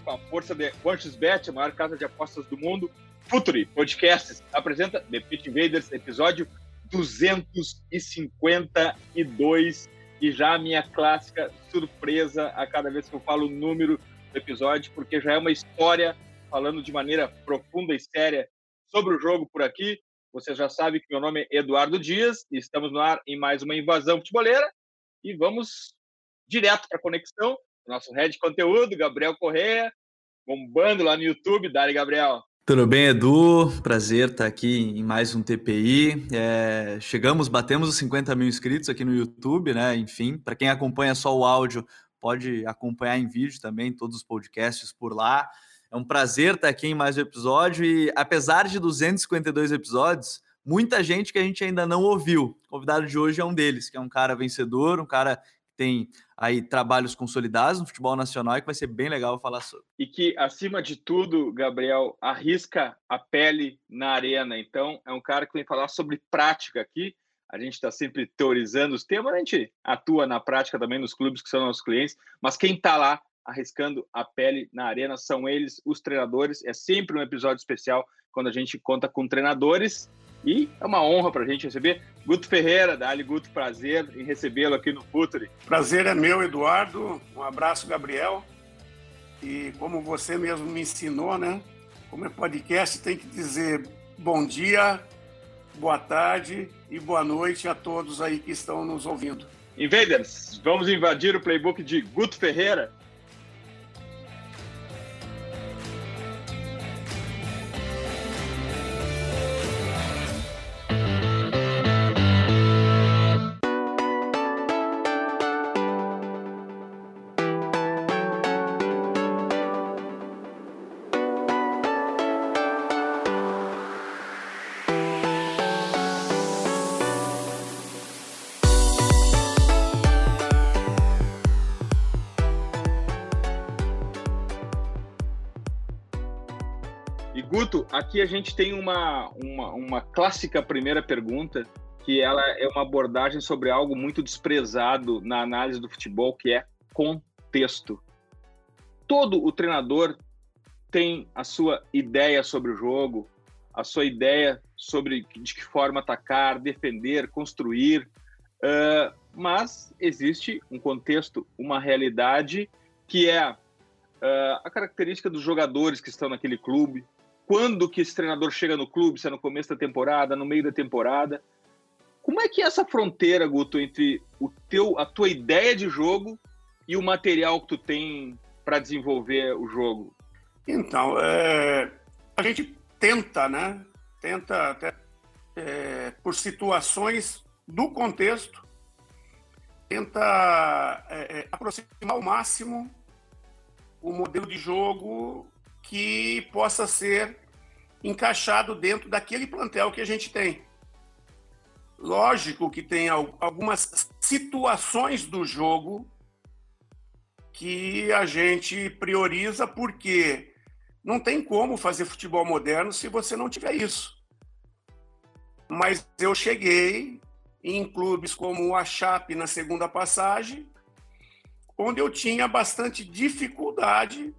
Com a força de QuantusBet, a maior casa de apostas do mundo. Futuri Podcasts apresenta The Pit Invaders, episódio 252. E já a minha clássica surpresa a cada vez que eu falo o número do episódio, porque já é uma história falando de maneira profunda e séria sobre o jogo por aqui. Você já sabe que meu nome é Eduardo Dias e estamos no ar em mais uma invasão futeboleira. E vamos direto para a conexão nosso head de conteúdo, Gabriel Correia, bombando lá no YouTube. Dali, Gabriel. Tudo bem, Edu? Prazer estar aqui em mais um TPI. É, chegamos, batemos os 50 mil inscritos aqui no YouTube, né? Enfim, para quem acompanha só o áudio, pode acompanhar em vídeo também, todos os podcasts por lá. É um prazer estar aqui em mais um episódio e, apesar de 252 episódios, muita gente que a gente ainda não ouviu. O convidado de hoje é um deles, que é um cara vencedor, um cara tem aí trabalhos consolidados no futebol nacional e que vai ser bem legal falar sobre. E que, acima de tudo, Gabriel, arrisca a pele na arena. Então, é um cara que vem falar sobre prática aqui. A gente está sempre teorizando os temas, a gente atua na prática também nos clubes que são nossos clientes, mas quem está lá arriscando a pele na arena são eles, os treinadores. É sempre um episódio especial quando a gente conta com treinadores e é uma honra para a gente receber Guto Ferreira, dá-lhe Guto, prazer em recebê-lo aqui no Futuri. Prazer é meu, Eduardo. Um abraço, Gabriel. E como você mesmo me ensinou, né? Como é podcast, tem que dizer bom dia, boa tarde e boa noite a todos aí que estão nos ouvindo. Invaders, vamos invadir o playbook de Guto Ferreira? Aqui a gente tem uma, uma, uma clássica primeira pergunta, que ela é uma abordagem sobre algo muito desprezado na análise do futebol, que é contexto. Todo o treinador tem a sua ideia sobre o jogo, a sua ideia sobre de que forma atacar, defender, construir, uh, mas existe um contexto, uma realidade que é uh, a característica dos jogadores que estão naquele clube, quando que esse treinador chega no clube, se é no começo da temporada, no meio da temporada. Como é que é essa fronteira, Guto, entre o teu, a tua ideia de jogo e o material que tu tem para desenvolver o jogo? Então, é, a gente tenta, né? Tenta, é, por situações do contexto, tenta é, é, aproximar ao máximo o modelo de jogo que possa ser encaixado dentro daquele plantel que a gente tem. Lógico que tem algumas situações do jogo que a gente prioriza porque não tem como fazer futebol moderno se você não tiver isso. Mas eu cheguei em clubes como a Chape na segunda passagem, onde eu tinha bastante dificuldade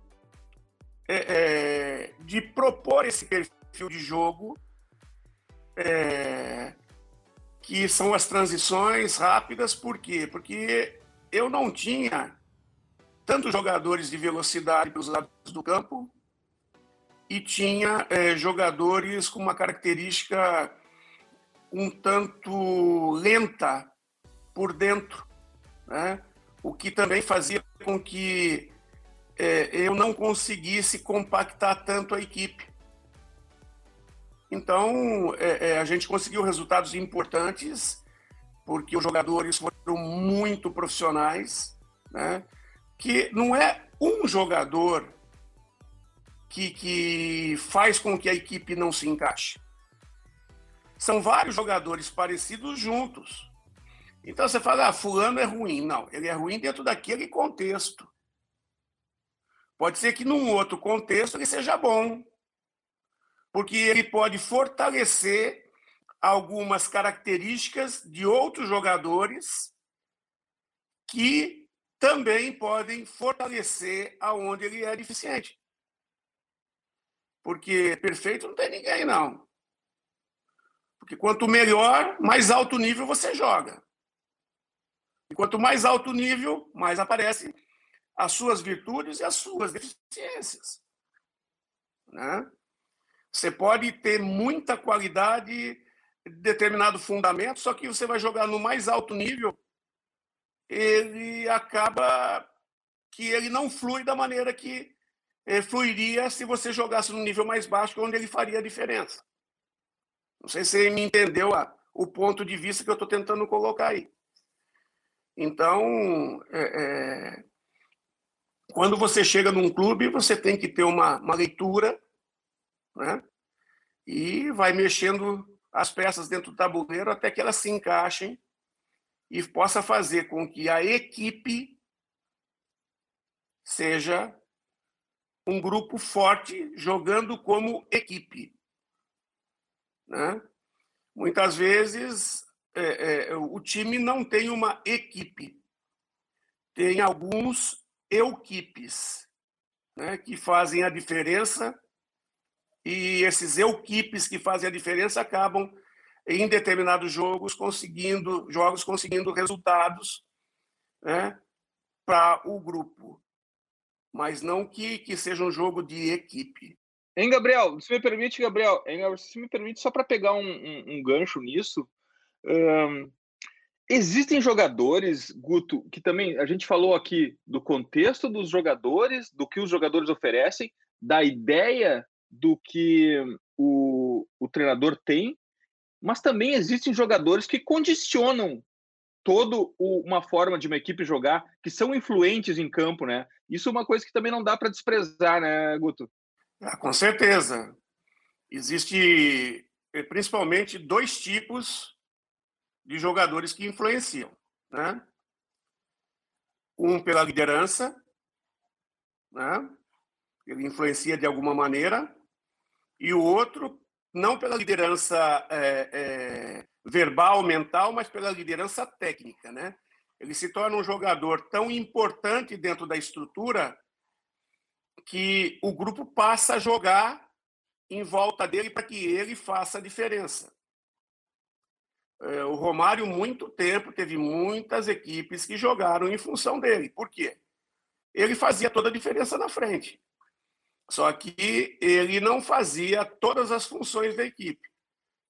é, é, de propor esse perfil de jogo, é, que são as transições rápidas, por quê? Porque eu não tinha tantos jogadores de velocidade pelos lados do campo e tinha é, jogadores com uma característica um tanto lenta por dentro, né? o que também fazia com que é, eu não conseguisse compactar tanto a equipe. Então, é, é, a gente conseguiu resultados importantes, porque os jogadores foram muito profissionais, né? que não é um jogador que, que faz com que a equipe não se encaixe. São vários jogadores parecidos juntos. Então você fala, ah, fulano é ruim. Não, ele é ruim dentro daquele contexto. Pode ser que num outro contexto ele seja bom, porque ele pode fortalecer algumas características de outros jogadores que também podem fortalecer aonde ele é deficiente. Porque perfeito não tem ninguém, não. Porque quanto melhor, mais alto nível você joga. E quanto mais alto nível, mais aparecem as suas virtudes e as suas deficiências. Né? Você pode ter muita qualidade, determinado fundamento, só que você vai jogar no mais alto nível, ele acaba que ele não flui da maneira que eh, fluiria se você jogasse no nível mais baixo, onde ele faria a diferença. Não sei se você me entendeu a, o ponto de vista que eu estou tentando colocar aí. Então, é, é, quando você chega num clube, você tem que ter uma, uma leitura, né? E vai mexendo as peças dentro do tabuleiro até que elas se encaixem e possa fazer com que a equipe seja um grupo forte jogando como equipe. Né? Muitas vezes é, é, o time não tem uma equipe, tem alguns equipes né, que fazem a diferença e esses equipes que fazem a diferença acabam em determinados jogos conseguindo jogos conseguindo resultados né, para o grupo, mas não que, que seja um jogo de equipe. Hein, Gabriel? Se me permite, Gabriel, se me permite, só para pegar um, um, um, gancho nisso, existem jogadores, Guto, que também a gente falou aqui do contexto dos jogadores, do que os jogadores oferecem, da ideia do que o, o treinador tem, mas também existem jogadores que condicionam toda uma forma de uma equipe jogar, que são influentes em campo, né? Isso é uma coisa que também não dá para desprezar, né, Guto? Ah, com certeza. Existe eh, principalmente dois tipos de jogadores que influenciam, né? Um pela liderança, né? Ele influencia de alguma maneira, e o outro não pela liderança é, é, verbal, mental, mas pela liderança técnica, né? Ele se torna um jogador tão importante dentro da estrutura que o grupo passa a jogar em volta dele para que ele faça a diferença. É, o Romário, muito tempo, teve muitas equipes que jogaram em função dele. Por quê? Ele fazia toda a diferença na frente. Só que ele não fazia todas as funções da equipe.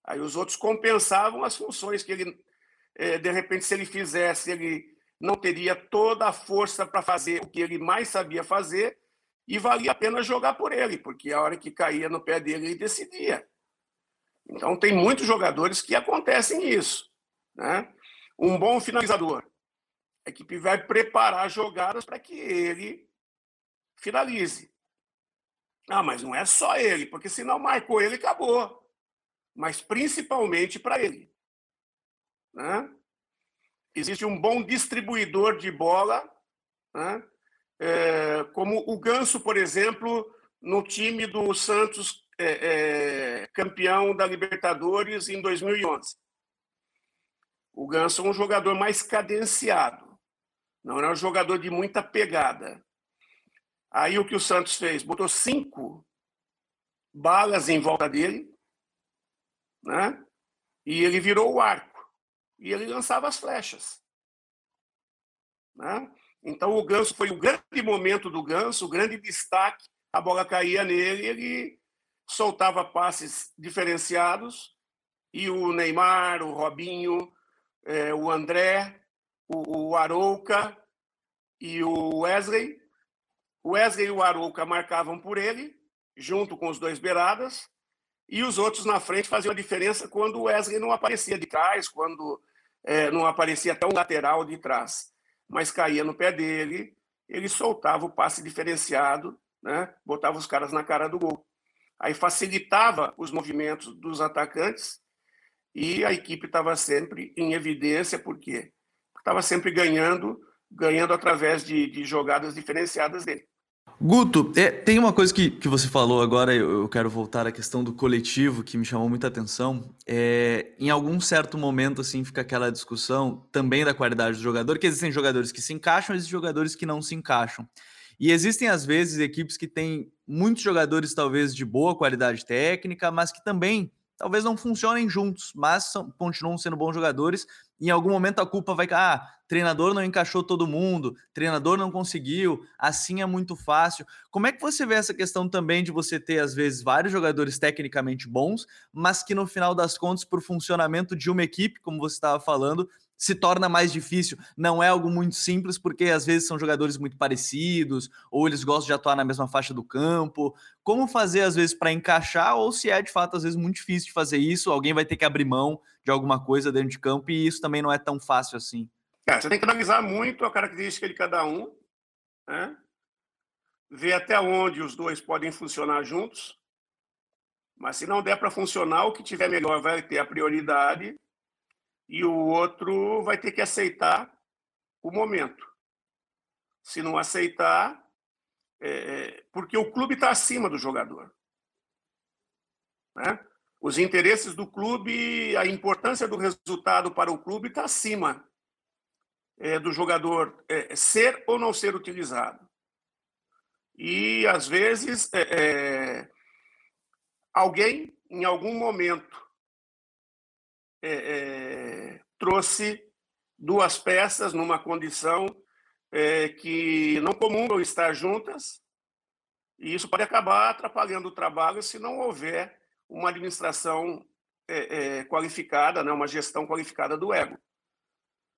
Aí os outros compensavam as funções que ele, é, de repente, se ele fizesse, ele não teria toda a força para fazer o que ele mais sabia fazer e valia a pena jogar por ele, porque a hora que caía no pé dele, ele decidia. Então, tem muitos jogadores que acontecem isso. Né? Um bom finalizador. A equipe vai preparar jogadas para que ele finalize. Ah, mas não é só ele, porque se não marcou ele, acabou. Mas principalmente para ele. Né? Existe um bom distribuidor de bola, né? é, como o Ganso, por exemplo, no time do Santos é, é, campeão da Libertadores em 2011. O Ganso é um jogador mais cadenciado, não é um jogador de muita pegada. Aí o que o Santos fez? Botou cinco balas em volta dele, né? E ele virou o arco. E ele lançava as flechas. Né? Então, o Ganso foi o grande momento do Ganso, o grande destaque. A bola caía nele, ele soltava passes diferenciados. E o Neymar, o Robinho, é, o André, o, o Arouca e o Wesley. O Wesley e o Arouca marcavam por ele, junto com os dois beiradas. e os outros na frente faziam a diferença quando o Wesley não aparecia de trás, quando é, não aparecia um lateral de trás, mas caía no pé dele, ele soltava o passe diferenciado, né? botava os caras na cara do gol. Aí facilitava os movimentos dos atacantes e a equipe estava sempre em evidência, por quê? Porque estava sempre ganhando, ganhando através de, de jogadas diferenciadas dele. Guto, é, tem uma coisa que, que você falou agora, eu, eu, quero voltar à questão do coletivo, que me chamou muita atenção. É, em algum certo momento, assim, fica aquela discussão também da qualidade do jogador, que existem jogadores que se encaixam, existem jogadores que não se encaixam. E existem, às vezes, equipes que têm muitos jogadores, talvez, de boa qualidade técnica, mas que também talvez não funcionem juntos, mas são, continuam sendo bons jogadores. Em algum momento a culpa vai. Ah, treinador não encaixou todo mundo, treinador não conseguiu, assim é muito fácil. Como é que você vê essa questão também de você ter, às vezes, vários jogadores tecnicamente bons, mas que no final das contas, por funcionamento de uma equipe, como você estava falando, se torna mais difícil. Não é algo muito simples, porque às vezes são jogadores muito parecidos, ou eles gostam de atuar na mesma faixa do campo. Como fazer, às vezes, para encaixar, ou se é de fato, às vezes, muito difícil de fazer isso, alguém vai ter que abrir mão de alguma coisa dentro de campo, e isso também não é tão fácil assim. É, você tem que analisar muito a característica de cada um, né? ver até onde os dois podem funcionar juntos. Mas se não der para funcionar, o que tiver melhor vai ter a prioridade e o outro vai ter que aceitar o momento. Se não aceitar, é, é porque o clube está acima do jogador. Né? Os interesses do clube, a importância do resultado para o clube está acima é, do jogador é, ser ou não ser utilizado. E, às vezes, é, é alguém, em algum momento, é, é, trouxe duas peças numa condição é, que não comungam estar juntas, e isso pode acabar atrapalhando o trabalho se não houver uma administração é, é, qualificada, né, uma gestão qualificada do ego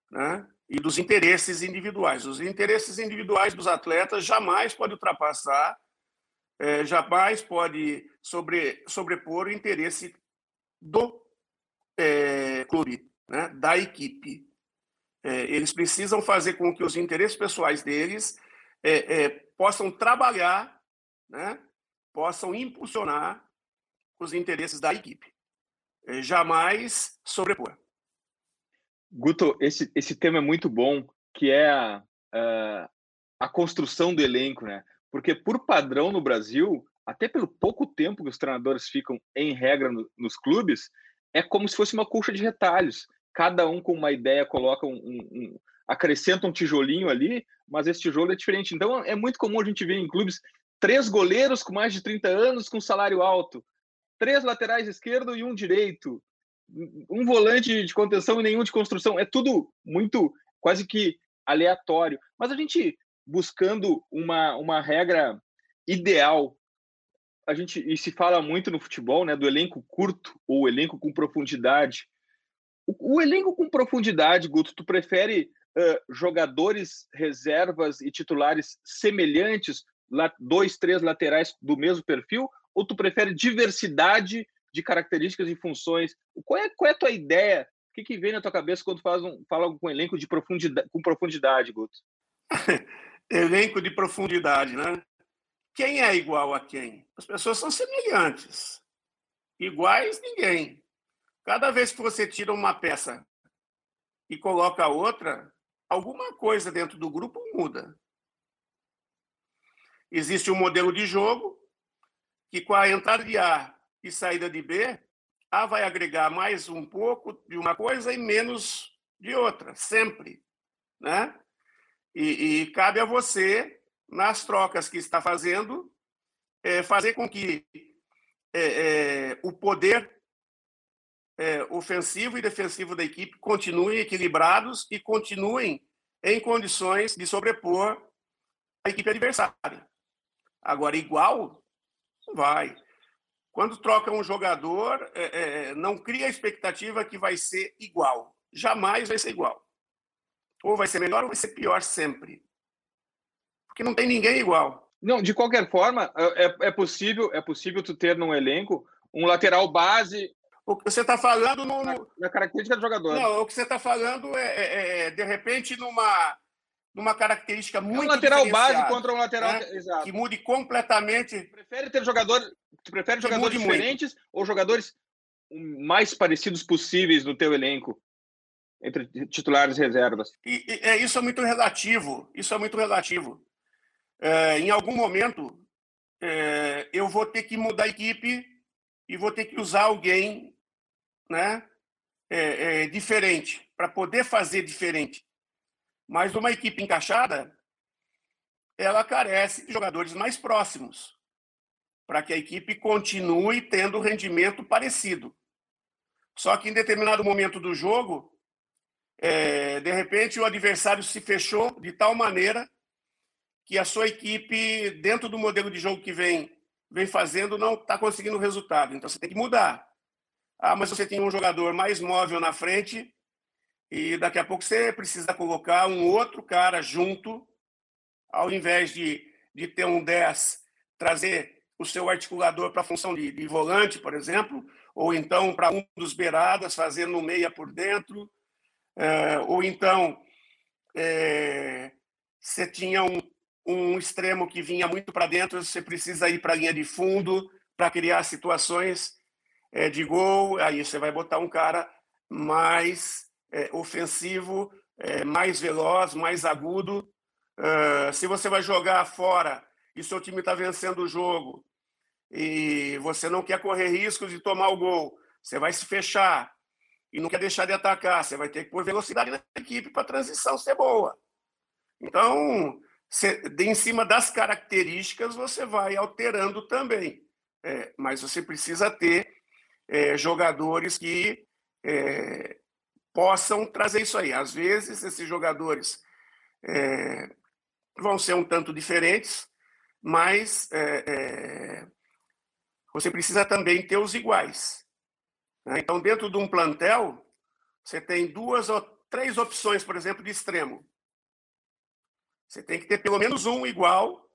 né, e dos interesses individuais. Os interesses individuais dos atletas jamais pode ultrapassar, é, jamais pode sobre, sobrepor o interesse do é, clube, né, da equipe. É, eles precisam fazer com que os interesses pessoais deles é, é possam trabalhar, né, possam impulsionar os interesses da equipe. É, jamais sobrepor. Guto, esse, esse tema é muito bom, que é a, a, a construção do elenco, né? Porque, por padrão no Brasil, até pelo pouco tempo que os treinadores ficam em regra no, nos clubes, é como se fosse uma colcha de retalhos. Cada um com uma ideia coloca um, um, um, acrescenta um tijolinho ali, mas esse tijolo é diferente. Então é muito comum a gente ver em clubes três goleiros com mais de 30 anos com salário alto, três laterais esquerdo e um direito, um volante de contenção e nenhum de construção. É tudo muito quase que aleatório. Mas a gente buscando uma, uma regra ideal a gente e se fala muito no futebol, né, do elenco curto ou elenco com profundidade. O, o elenco com profundidade, Guto, tu prefere uh, jogadores reservas e titulares semelhantes, dois, três laterais do mesmo perfil, ou tu prefere diversidade de características e funções? Qual é, qual é a tua ideia? O que, que vem na tua cabeça quando faz um, fala com um elenco de profundidade, com profundidade, Guto? elenco de profundidade, né? Quem é igual a quem? As pessoas são semelhantes. Iguais, ninguém. Cada vez que você tira uma peça e coloca outra, alguma coisa dentro do grupo muda. Existe um modelo de jogo que, com a entrada de A e saída de B, A vai agregar mais um pouco de uma coisa e menos de outra, sempre. Né? E, e cabe a você nas trocas que está fazendo, é, fazer com que é, é, o poder é, ofensivo e defensivo da equipe continuem equilibrados e continuem em condições de sobrepor a equipe adversária. Agora, igual, vai. Quando troca um jogador, é, é, não cria a expectativa que vai ser igual. Jamais vai ser igual. Ou vai ser melhor ou vai ser pior sempre porque não tem ninguém igual. Não, de qualquer forma, é, é, é possível, é possível tu ter num elenco um lateral base. O que você está falando no, na, na, característica do jogador. Não, o que você está falando é, é, é, é, de repente, numa, numa característica muito. É um lateral base contra um lateral. Né? Exato. Que mude completamente. Prefere ter jogador, prefere jogadores diferentes muito. ou jogadores mais parecidos possíveis no teu elenco? entre titulares e reservas. E, e, isso é muito relativo. Isso é muito relativo. É, em algum momento, é, eu vou ter que mudar a equipe e vou ter que usar alguém né, é, diferente, para poder fazer diferente. Mas uma equipe encaixada, ela carece de jogadores mais próximos, para que a equipe continue tendo rendimento parecido. Só que em determinado momento do jogo, é, de repente o adversário se fechou de tal maneira que a sua equipe, dentro do modelo de jogo que vem, vem fazendo, não está conseguindo resultado. Então você tem que mudar. Ah, mas você tem um jogador mais móvel na frente e daqui a pouco você precisa colocar um outro cara junto, ao invés de, de ter um 10, trazer o seu articulador para a função de, de volante, por exemplo, ou então para um dos beiradas, fazendo meia por dentro, é, ou então é, você tinha um, um extremo que vinha muito para dentro, você precisa ir para a linha de fundo para criar situações é, de gol, aí você vai botar um cara mais é, ofensivo, é, mais veloz, mais agudo. Uh, se você vai jogar fora e seu time está vencendo o jogo e você não quer correr riscos de tomar o gol, você vai se fechar, e não quer deixar de atacar, você vai ter que pôr velocidade na equipe para a transição ser boa. Então, de, em cima das características, você vai alterando também. É, mas você precisa ter é, jogadores que é, possam trazer isso aí. Às vezes, esses jogadores é, vão ser um tanto diferentes, mas é, é, você precisa também ter os iguais. Né? Então, dentro de um plantel, você tem duas ou três opções, por exemplo, de extremo. Você tem que ter pelo menos um igual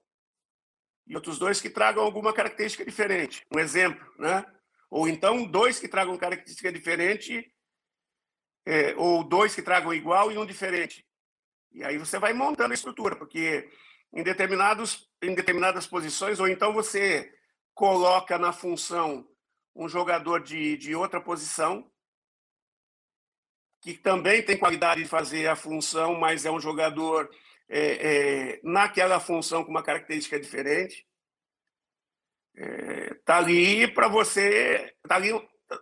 e outros dois que tragam alguma característica diferente. Um exemplo, né? Ou então dois que tragam característica diferente, é, ou dois que tragam igual e um diferente. E aí você vai montando a estrutura, porque em, determinados, em determinadas posições, ou então você coloca na função um jogador de, de outra posição, que também tem qualidade de fazer a função, mas é um jogador é, é, naquela função com uma característica diferente. É, tá ali para você, tá ali,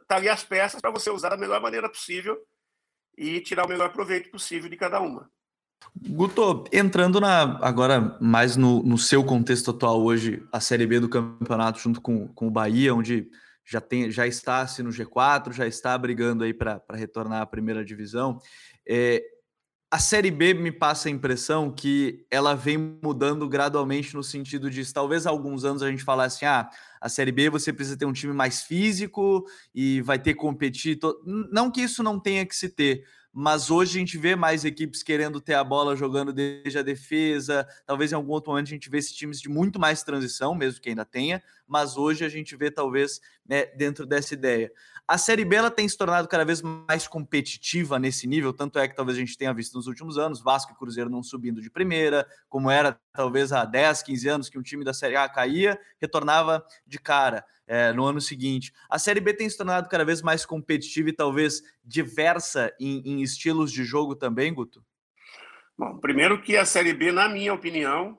tá ali as peças para você usar da melhor maneira possível e tirar o melhor proveito possível de cada uma. Guto, entrando na, agora mais no, no seu contexto atual hoje, a Série B do campeonato junto com, com o Bahia, onde já, tem, já está assim, no G4, já está brigando aí para retornar à primeira divisão. É, a Série B me passa a impressão que ela vem mudando gradualmente no sentido de talvez há alguns anos a gente falasse assim, ah, a Série B você precisa ter um time mais físico e vai ter que competir. Não que isso não tenha que se ter, mas hoje a gente vê mais equipes querendo ter a bola jogando desde a defesa. Talvez em algum outro momento a gente vê esses times de muito mais transição, mesmo que ainda tenha, mas hoje a gente vê talvez né, dentro dessa ideia. A Série B ela tem se tornado cada vez mais competitiva nesse nível, tanto é que talvez a gente tenha visto nos últimos anos Vasco e Cruzeiro não subindo de primeira, como era talvez há 10, 15 anos que um time da Série A caía, retornava de cara é, no ano seguinte. A Série B tem se tornado cada vez mais competitiva e talvez diversa em, em estilos de jogo também, Guto? Bom, primeiro que a Série B, na minha opinião,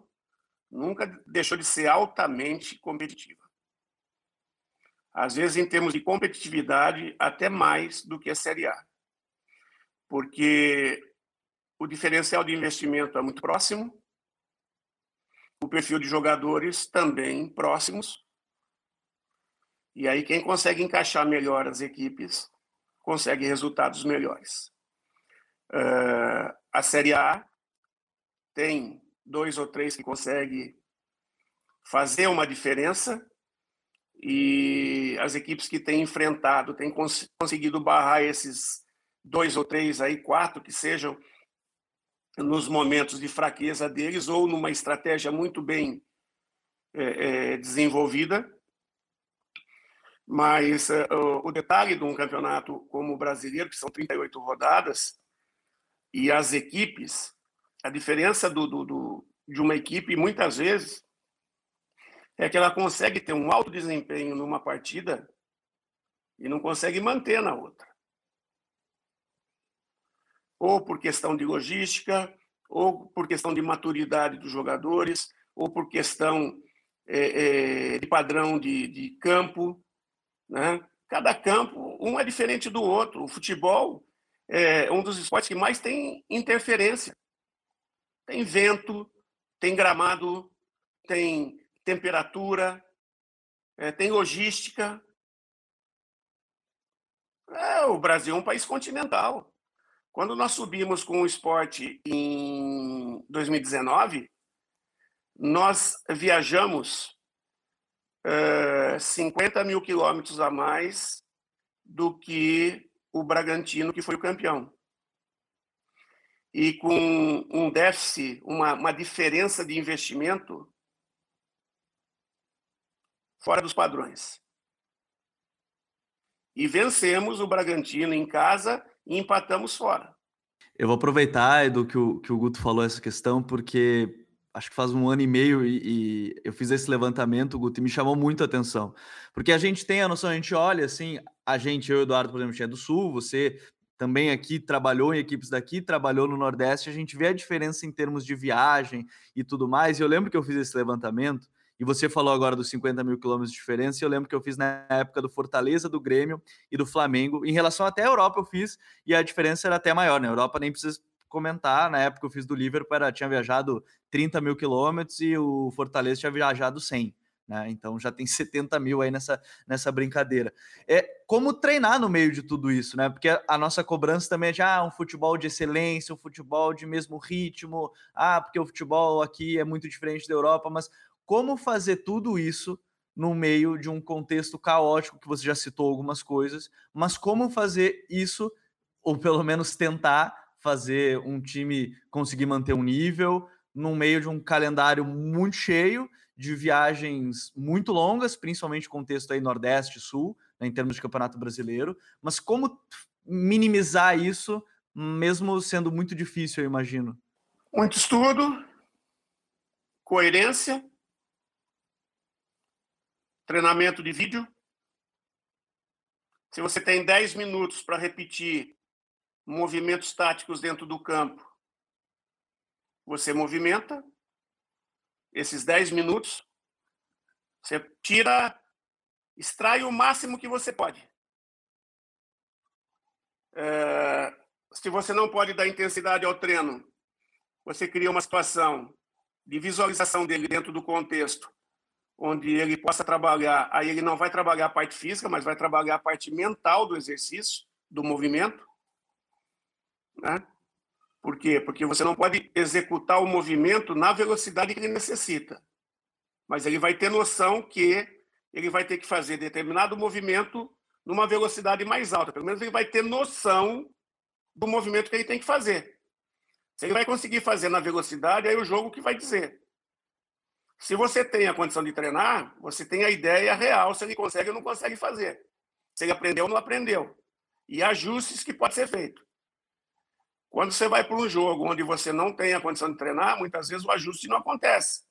nunca deixou de ser altamente competitiva às vezes em termos de competitividade, até mais do que a Série A. Porque o diferencial de investimento é muito próximo, o perfil de jogadores também próximos. E aí quem consegue encaixar melhor as equipes consegue resultados melhores. Uh, a Série A tem dois ou três que conseguem fazer uma diferença e as equipes que têm enfrentado têm cons conseguido barrar esses dois ou três aí, quatro que sejam nos momentos de fraqueza deles ou numa estratégia muito bem é, é, desenvolvida. Mas uh, o detalhe de um campeonato como o brasileiro, que são 38 rodadas, e as equipes, a diferença do, do, do, de uma equipe, muitas vezes, é que ela consegue ter um alto desempenho numa partida e não consegue manter na outra. Ou por questão de logística, ou por questão de maturidade dos jogadores, ou por questão é, é, de padrão de, de campo. Né? Cada campo, um é diferente do outro. O futebol é um dos esportes que mais tem interferência. Tem vento, tem gramado, tem temperatura, é, tem logística. É, o Brasil é um país continental. Quando nós subimos com o esporte em 2019, nós viajamos uh, eh, 50 mil quilômetros a mais do que o Bragantino, que foi o campeão. E com um déficit, uma, uma diferença de investimento fora dos padrões. E vencemos o Bragantino em casa e empatamos fora. Eu vou aproveitar, Edu, que o, que o Guto falou essa questão, porque acho que faz um ano e meio e, e, eu fiz esse levantamento, Guto, e me chamou muito a atenção. Porque a gente tem a noção, a gente olha assim, a gente, eu Eduardo, por exemplo, é do Sul, você também aqui trabalhou em equipes daqui, trabalhou no Nordeste, a gente vê a diferença em termos de viagem e tudo mais. E eu lembro que eu fiz esse levantamento, e você falou agora dos 50 mil quilômetros de diferença, e eu lembro que eu fiz na época do Fortaleza, do Grêmio e do Flamengo. Em relação até a Europa, eu fiz, e a diferença era até maior. Na né? Europa nem precisa comentar, na época eu fiz do Liverpool, era, tinha viajado 30 mil quilômetros e o Fortaleza tinha viajado 100. Né? Então já tem 70 mil aí nessa, nessa brincadeira. É como treinar no meio de tudo isso, né? Porque a nossa cobrança também é de ah, um futebol de excelência, um futebol de mesmo ritmo, ah, porque o futebol aqui é muito diferente da Europa, mas como fazer tudo isso no meio de um contexto caótico que você já citou algumas coisas, mas como fazer isso, ou pelo menos tentar fazer um time conseguir manter um nível no meio de um calendário muito cheio de viagens muito longas, principalmente contexto aí Nordeste Sul, né, em termos de Campeonato Brasileiro, mas como minimizar isso, mesmo sendo muito difícil, eu imagino? Muito estudo, coerência, treinamento de vídeo. Se você tem 10 minutos para repetir movimentos táticos dentro do campo. Você movimenta esses 10 minutos, você tira, extrai o máximo que você pode. É, se você não pode dar intensidade ao treino, você cria uma situação de visualização dele dentro do contexto, onde ele possa trabalhar. Aí ele não vai trabalhar a parte física, mas vai trabalhar a parte mental do exercício, do movimento. Né? Por quê? Porque você não pode executar o movimento na velocidade que ele necessita. Mas ele vai ter noção que ele vai ter que fazer determinado movimento numa velocidade mais alta. Pelo menos ele vai ter noção do movimento que ele tem que fazer. Se ele vai conseguir fazer na velocidade, aí é o jogo que vai dizer. Se você tem a condição de treinar, você tem a ideia real se ele consegue ou não consegue fazer. Se ele aprendeu ou não aprendeu. E ajustes que pode ser feito. Quando você vai para um jogo onde você não tem a condição de treinar, muitas vezes o ajuste não acontece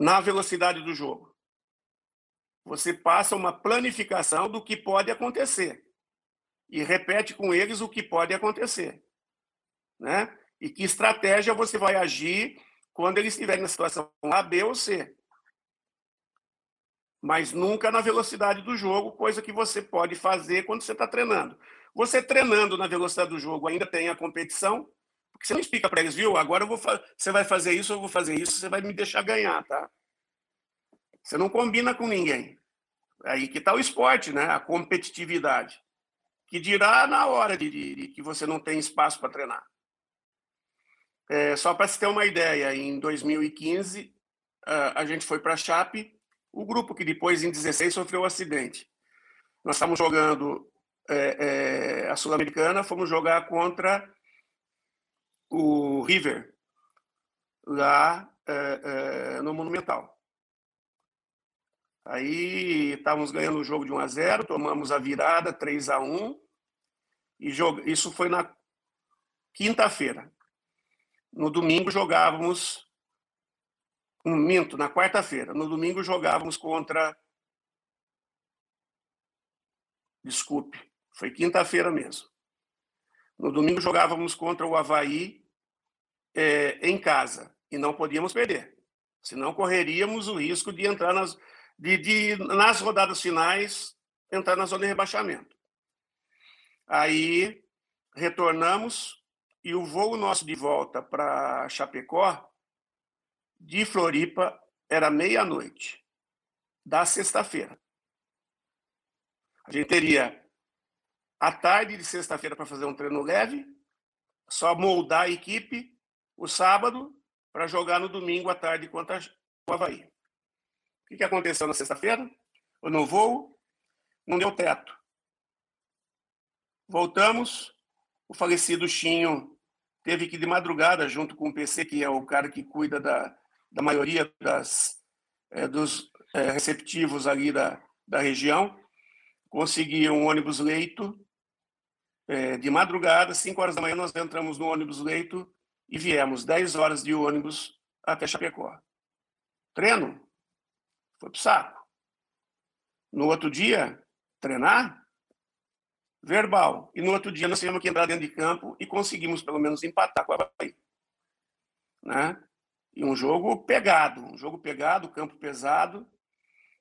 na velocidade do jogo. Você passa uma planificação do que pode acontecer e repete com eles o que pode acontecer, né? E que estratégia você vai agir quando eles estiverem na situação A, B ou C. Mas nunca na velocidade do jogo, coisa que você pode fazer quando você está treinando. Você treinando na velocidade do jogo ainda tem a competição, porque você não explica para eles, viu? Agora eu vou você vai fazer isso, eu vou fazer isso, você vai me deixar ganhar, tá? Você não combina com ninguém. Aí que está o esporte, né? A competitividade. Que dirá na hora de, de, de que você não tem espaço para treinar. É, só para se ter uma ideia, em 2015 a gente foi para a Chape, o grupo que depois em 16 sofreu um acidente. Nós estávamos jogando é, é, a Sul-Americana, fomos jogar contra o River, lá é, é, no Monumental. Aí estávamos ganhando o jogo de 1 a 0, tomamos a virada 3 a 1 e isso foi na quinta-feira. No domingo jogávamos um minto, na quarta-feira. No domingo jogávamos contra Desculpe, foi quinta-feira mesmo. No domingo jogávamos contra o Havaí é, em casa e não podíamos perder. Senão correríamos o risco de entrar nas, de, de, nas rodadas finais, entrar na zona de rebaixamento. Aí retornamos e o voo nosso de volta para Chapecó, de Floripa, era meia-noite da sexta-feira. A gente teria a tarde de sexta-feira para fazer um treino leve, só moldar a equipe o sábado para jogar no domingo à tarde contra o Havaí. O que, aconteceu na sexta-feira? Eu não vou, não deu teto. Voltamos, o falecido Chinho teve que de madrugada, junto com o PC, que é o cara que cuida da, da maioria das, é, dos é, receptivos ali da, da região, conseguir um ônibus leito é, de madrugada, 5 horas da manhã, nós entramos no ônibus leito e viemos 10 horas de ônibus até Chapecó. Treino? Foi pro saco. No outro dia, treinar? Verbal. E no outro dia nós tivemos que entrar dentro de campo e conseguimos pelo menos empatar com a Bahia. Né? E um jogo pegado, um jogo pegado, campo pesado.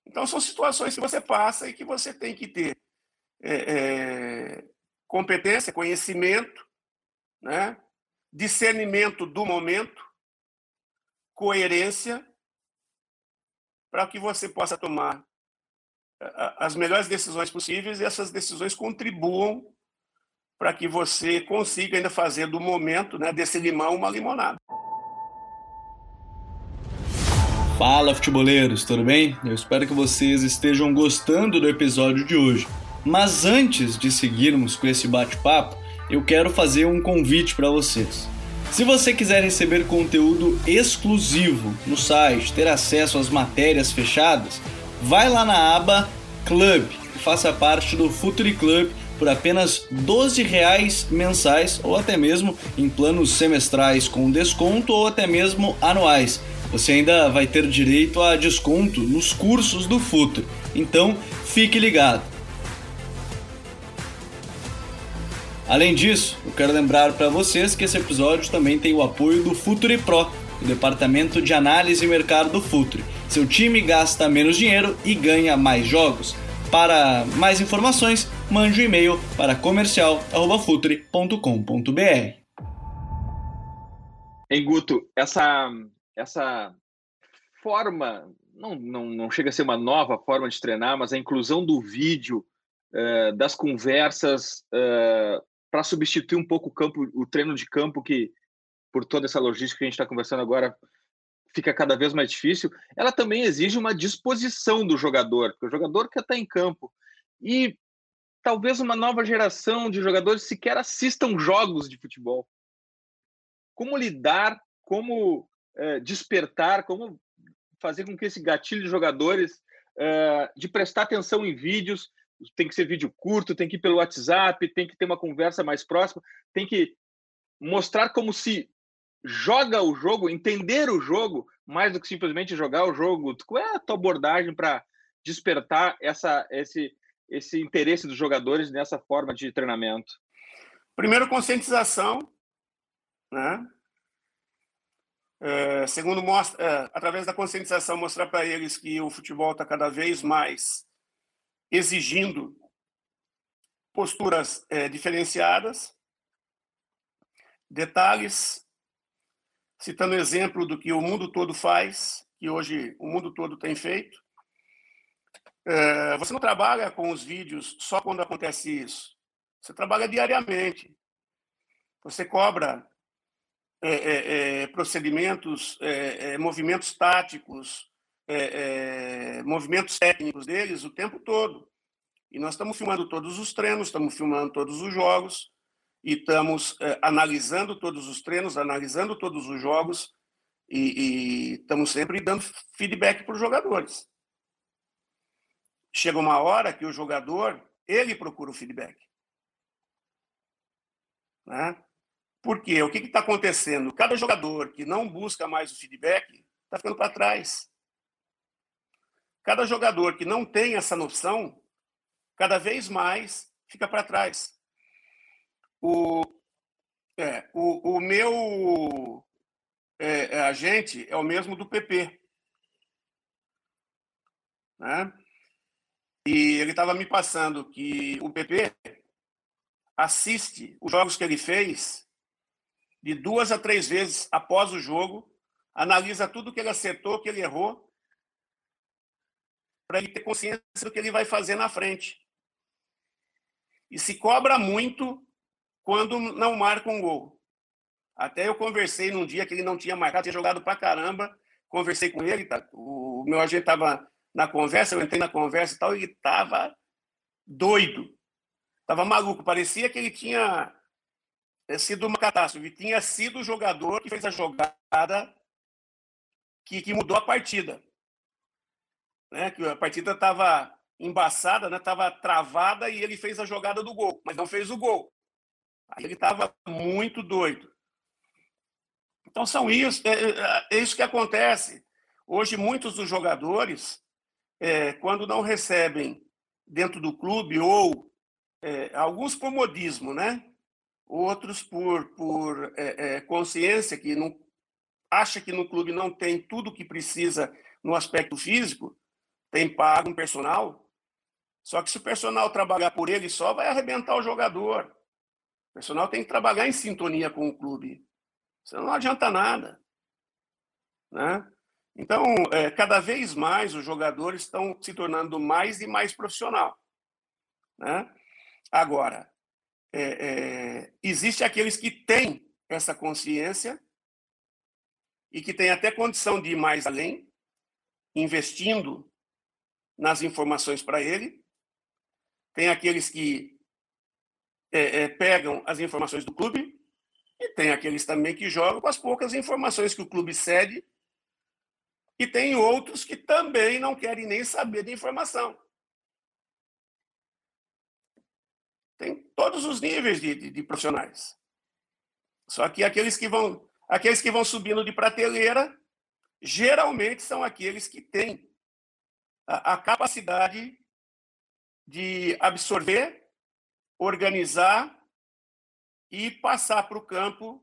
Então são situações que você passa e que você tem que ter é, é, competência, conhecimento, né? discernimento do momento, coerência, para que você possa tomar as melhores decisões possíveis e essas decisões contribuam para que você consiga ainda fazer do momento, né, desse limão, uma limonada. Fala, futeboleiros, tudo bem? Eu espero que vocês estejam gostando do episódio de hoje. Mas antes de seguirmos com esse bate-papo, eu quero fazer um convite para vocês. Se você quiser receber conteúdo exclusivo no site, ter acesso às matérias fechadas, vai lá na aba Club e faça parte do Futuri Club por apenas 12 reais mensais ou até mesmo em planos semestrais com desconto ou até mesmo anuais. Você ainda vai ter direito a desconto nos cursos do Futuri. Então, fique ligado. Além disso, eu quero lembrar para vocês que esse episódio também tem o apoio do Futuri Pro, o departamento de análise e mercado do Futuri. Seu time gasta menos dinheiro e ganha mais jogos. Para mais informações, mande um e-mail para comercial@futuri.com.br. Em Guto, essa essa forma não, não, não chega a ser uma nova forma de treinar, mas a inclusão do vídeo, uh, das conversas, uh, para substituir um pouco o campo, o treino de campo que por toda essa logística que a gente está conversando agora fica cada vez mais difícil. Ela também exige uma disposição do jogador, porque o jogador quer estar em campo e talvez uma nova geração de jogadores sequer assistam jogos de futebol. Como lidar, como é, despertar, como fazer com que esse gatilho de jogadores é, de prestar atenção em vídeos tem que ser vídeo curto, tem que ir pelo WhatsApp, tem que ter uma conversa mais próxima, tem que mostrar como se joga o jogo, entender o jogo, mais do que simplesmente jogar o jogo. Qual é a tua abordagem para despertar essa, esse, esse interesse dos jogadores nessa forma de treinamento? Primeiro, conscientização, né? É, segundo, mostra, é, através da conscientização, mostrar para eles que o futebol está cada vez mais exigindo posturas é, diferenciadas, detalhes, citando exemplo do que o mundo todo faz, que hoje o mundo todo tem feito. É, você não trabalha com os vídeos só quando acontece isso. Você trabalha diariamente. Você cobra é, é, é procedimentos, é, movimentos táticos, é, é, movimentos técnicos deles o tempo todo. E nós estamos filmando todos os treinos, estamos filmando todos os jogos e estamos é, analisando todos os treinos, analisando todos os jogos e, e estamos sempre dando feedback para os jogadores. chega uma hora que o jogador, ele procura o feedback. Né? Por quê? O que está acontecendo? Cada jogador que não busca mais o feedback está ficando para trás. Cada jogador que não tem essa noção, cada vez mais fica para trás. O, é, o, o meu é, é, agente é o mesmo do PP. Né? E ele estava me passando que o PP assiste os jogos que ele fez de duas a três vezes após o jogo, analisa tudo que ele acertou, que ele errou, para ele ter consciência do que ele vai fazer na frente. E se cobra muito quando não marca um gol. Até eu conversei num dia que ele não tinha marcado, tinha jogado para caramba, conversei com ele, tá? o meu agente estava na conversa, eu entrei na conversa e tal, ele estava doido. Estava maluco, parecia que ele tinha sido uma catástrofe. Tinha sido o jogador que fez a jogada que, que mudou a partida. Né? Que a partida estava embaçada, estava né? travada e ele fez a jogada do gol, mas não fez o gol. Aí ele estava muito doido. Então são isso, é, é, é, isso que acontece. Hoje muitos dos jogadores, é, quando não recebem dentro do clube ou é, alguns por modismo, né? outros por, por é, é, consciência, que não acha que no clube não tem tudo o que precisa no aspecto físico, tem pago um personal, só que se o personal trabalhar por ele só, vai arrebentar o jogador. Personal tem que trabalhar em sintonia com o clube. Senão não adianta nada. Né? Então, é, cada vez mais os jogadores estão se tornando mais e mais profissional. Né? Agora, é, é, existe aqueles que têm essa consciência e que têm até condição de ir mais além, investindo nas informações para ele. Tem aqueles que é, é, pegam as informações do clube e tem aqueles também que jogam com as poucas informações que o clube cede e tem outros que também não querem nem saber de informação. Tem todos os níveis de, de, de profissionais. Só que aqueles que vão aqueles que vão subindo de prateleira geralmente são aqueles que têm a, a capacidade de absorver, organizar e passar para o campo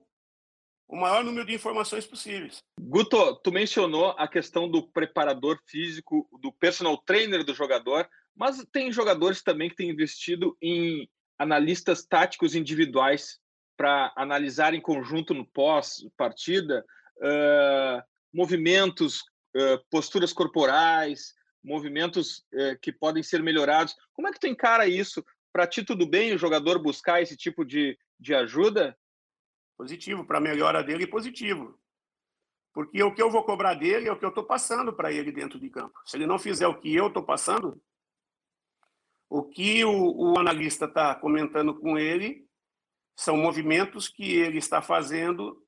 o maior número de informações possíveis. Guto, tu mencionou a questão do preparador físico, do personal trainer do jogador, mas tem jogadores também que têm investido em analistas táticos individuais para analisar em conjunto no pós-partida uh, movimentos, uh, posturas corporais, movimentos uh, que podem ser melhorados. Como é que tu encara isso? Para ti, tudo bem o jogador buscar esse tipo de, de ajuda? Positivo, para a melhora dele, positivo. Porque o que eu vou cobrar dele é o que eu estou passando para ele dentro de campo. Se ele não fizer o que eu estou passando, o que o, o analista está comentando com ele são movimentos que ele está fazendo.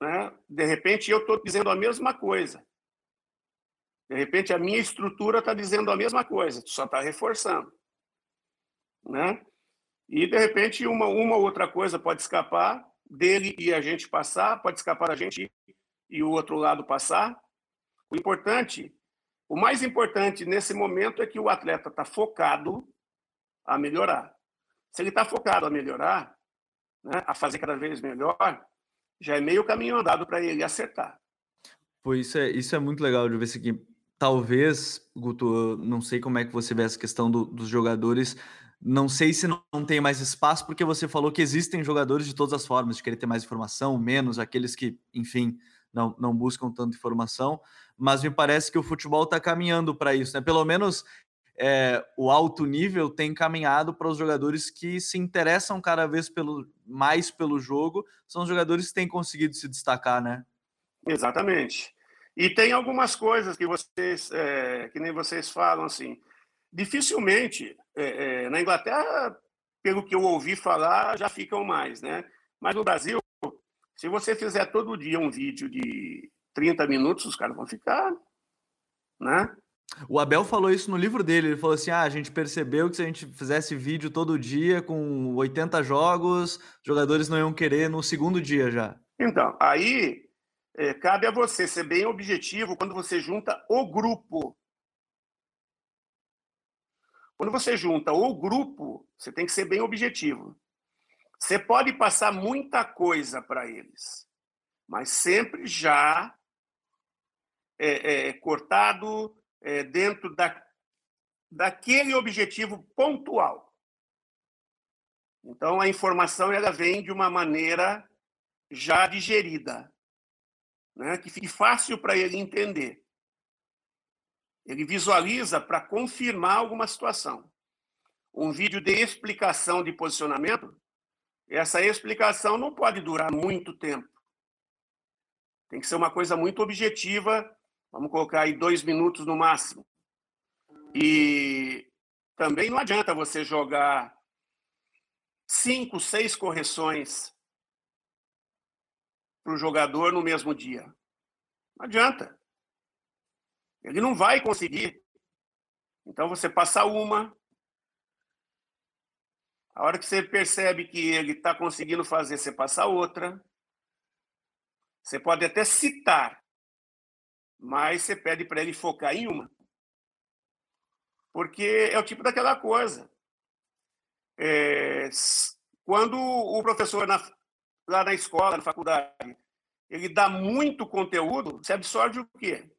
Né? De repente, eu estou dizendo a mesma coisa. De repente, a minha estrutura está dizendo a mesma coisa, só está reforçando. Né? E, de repente, uma, uma outra coisa pode escapar dele e a gente passar, pode escapar da gente e o outro lado passar. O importante o mais importante nesse momento é que o atleta está focado a melhorar. Se ele está focado a melhorar, né, a fazer cada vez melhor, já é meio caminho andado para ele acertar. Pois isso é, isso é muito legal de ver isso aqui. Talvez, Guto, não sei como é que você vê essa questão do, dos jogadores. Não sei se não, tem mais espaço, porque você falou que existem jogadores de todas as formas, de querer ter mais informação, menos, aqueles que, enfim, não, não buscam tanta informação mas me parece que o futebol está caminhando para isso, né? Pelo menos é, o alto nível tem caminhado para os jogadores que se interessam cada vez pelo, mais pelo jogo, são os jogadores que têm conseguido se destacar, né? Exatamente. E tem algumas coisas que vocês, é, que nem vocês falam assim, dificilmente é, é na Inglaterra, pelo que eu ouvi falar, já ficam mais, né? Mas no Brasil, se você fizer todo dia um vídeo de 30 minutos, os caras vão ficar, né? O Abel falou isso no livro dele. Ele falou assim: ah, a gente percebeu que se a gente fizesse vídeo todo dia com 80 jogos, os jogadores não iam querer no segundo dia já. Então, aí é, cabe a você ser bem objetivo quando você junta o grupo. Quando você junta o grupo, você tem que ser bem objetivo. Você pode passar muita coisa para eles, mas sempre já é, é, cortado é, dentro da, daquele objetivo pontual. Então, a informação ela vem de uma maneira já digerida, né? que fique fácil para ele entender. Ele visualiza para confirmar alguma situação. Um vídeo de explicação de posicionamento essa explicação não pode durar muito tempo. Tem que ser uma coisa muito objetiva. Vamos colocar aí dois minutos no máximo. E também não adianta você jogar cinco, seis correções para o jogador no mesmo dia. Não adianta. Ele não vai conseguir. Então você passa uma, a hora que você percebe que ele está conseguindo fazer, você passa outra. Você pode até citar, mas você pede para ele focar em uma. Porque é o tipo daquela coisa. É, quando o professor na, lá na escola, na faculdade, ele dá muito conteúdo, você absorve o quê?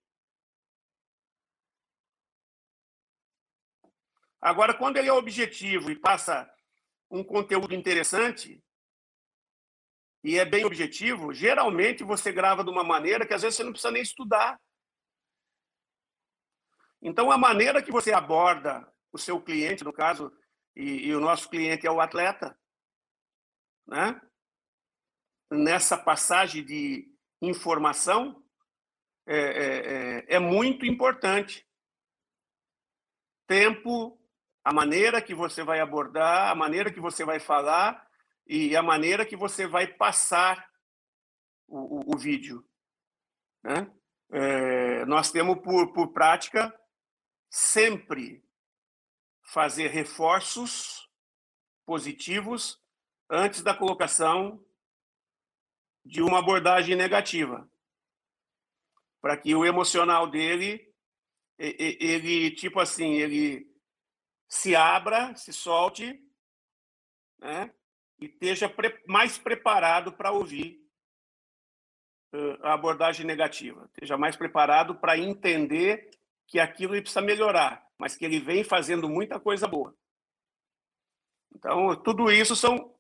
Agora, quando ele é objetivo e passa um conteúdo interessante e é bem objetivo, geralmente você grava de uma maneira que às vezes você não precisa nem estudar. Então, a maneira que você aborda o seu cliente, no caso, e, e o nosso cliente é o atleta, né? nessa passagem de informação, é, é, é, é muito importante. Tempo, a maneira que você vai abordar, a maneira que você vai falar e a maneira que você vai passar o, o, o vídeo. Né? É, nós temos por, por prática sempre fazer reforços positivos antes da colocação de uma abordagem negativa, para que o emocional dele ele tipo assim ele se abra, se solte, né? E esteja pre mais preparado para ouvir uh, a abordagem negativa. Esteja mais preparado para entender que aquilo precisa melhorar, mas que ele vem fazendo muita coisa boa. Então, tudo isso são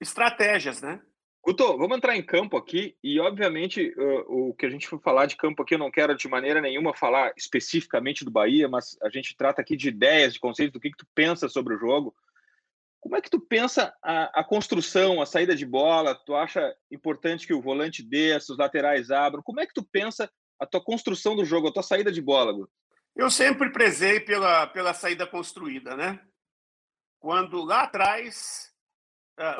estratégias, né? Guto, vamos entrar em campo aqui e, obviamente, uh, o que a gente for falar de campo aqui, eu não quero de maneira nenhuma falar especificamente do Bahia, mas a gente trata aqui de ideias, de conceitos, do que, que tu pensa sobre o jogo. Como é que tu pensa a, a construção, a saída de bola? Tu acha importante que o volante desça, os laterais abram? Como é que tu pensa a tua construção do jogo, a tua saída de bola, Guto? Eu sempre prezei pela, pela saída construída, né? Quando lá atrás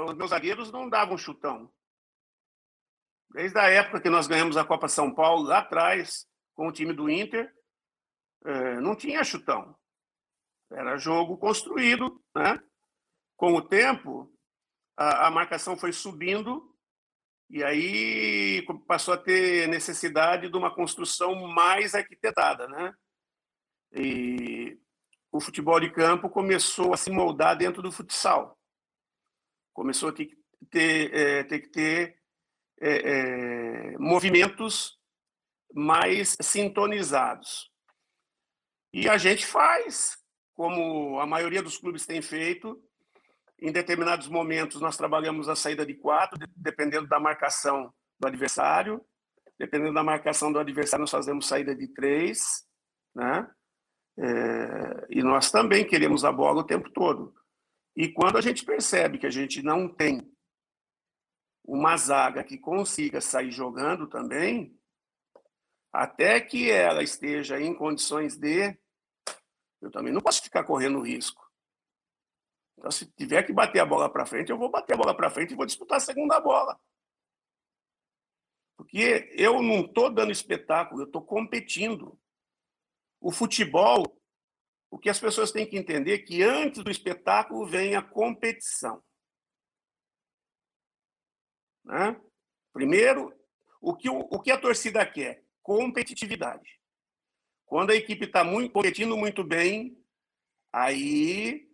os meus zagueiros não davam chutão. Desde a época que nós ganhamos a Copa São Paulo, lá atrás, com o time do Inter, uh, não tinha chutão. Era jogo construído, né? Com o tempo, a, a marcação foi subindo e aí passou a ter necessidade de uma construção mais arquitetada, né? E o futebol de campo começou a se moldar dentro do futsal começou a ter, ter, é, ter que ter é, é, movimentos mais sintonizados. E a gente faz, como a maioria dos clubes tem feito, em determinados momentos nós trabalhamos a saída de quatro, dependendo da marcação do adversário. Dependendo da marcação do adversário, nós fazemos saída de três, né? É, e nós também queremos a bola o tempo todo. E quando a gente percebe que a gente não tem uma zaga que consiga sair jogando também, até que ela esteja em condições de, eu também não posso ficar correndo risco. Então, se tiver que bater a bola para frente, eu vou bater a bola para frente e vou disputar a segunda bola. Porque eu não estou dando espetáculo, eu estou competindo. o futebol, o que as pessoas têm que entender é que antes do espetáculo vem a competição. Né? Primeiro, o que, o que a torcida quer? Competitividade. Quando a equipe está competindo muito bem, aí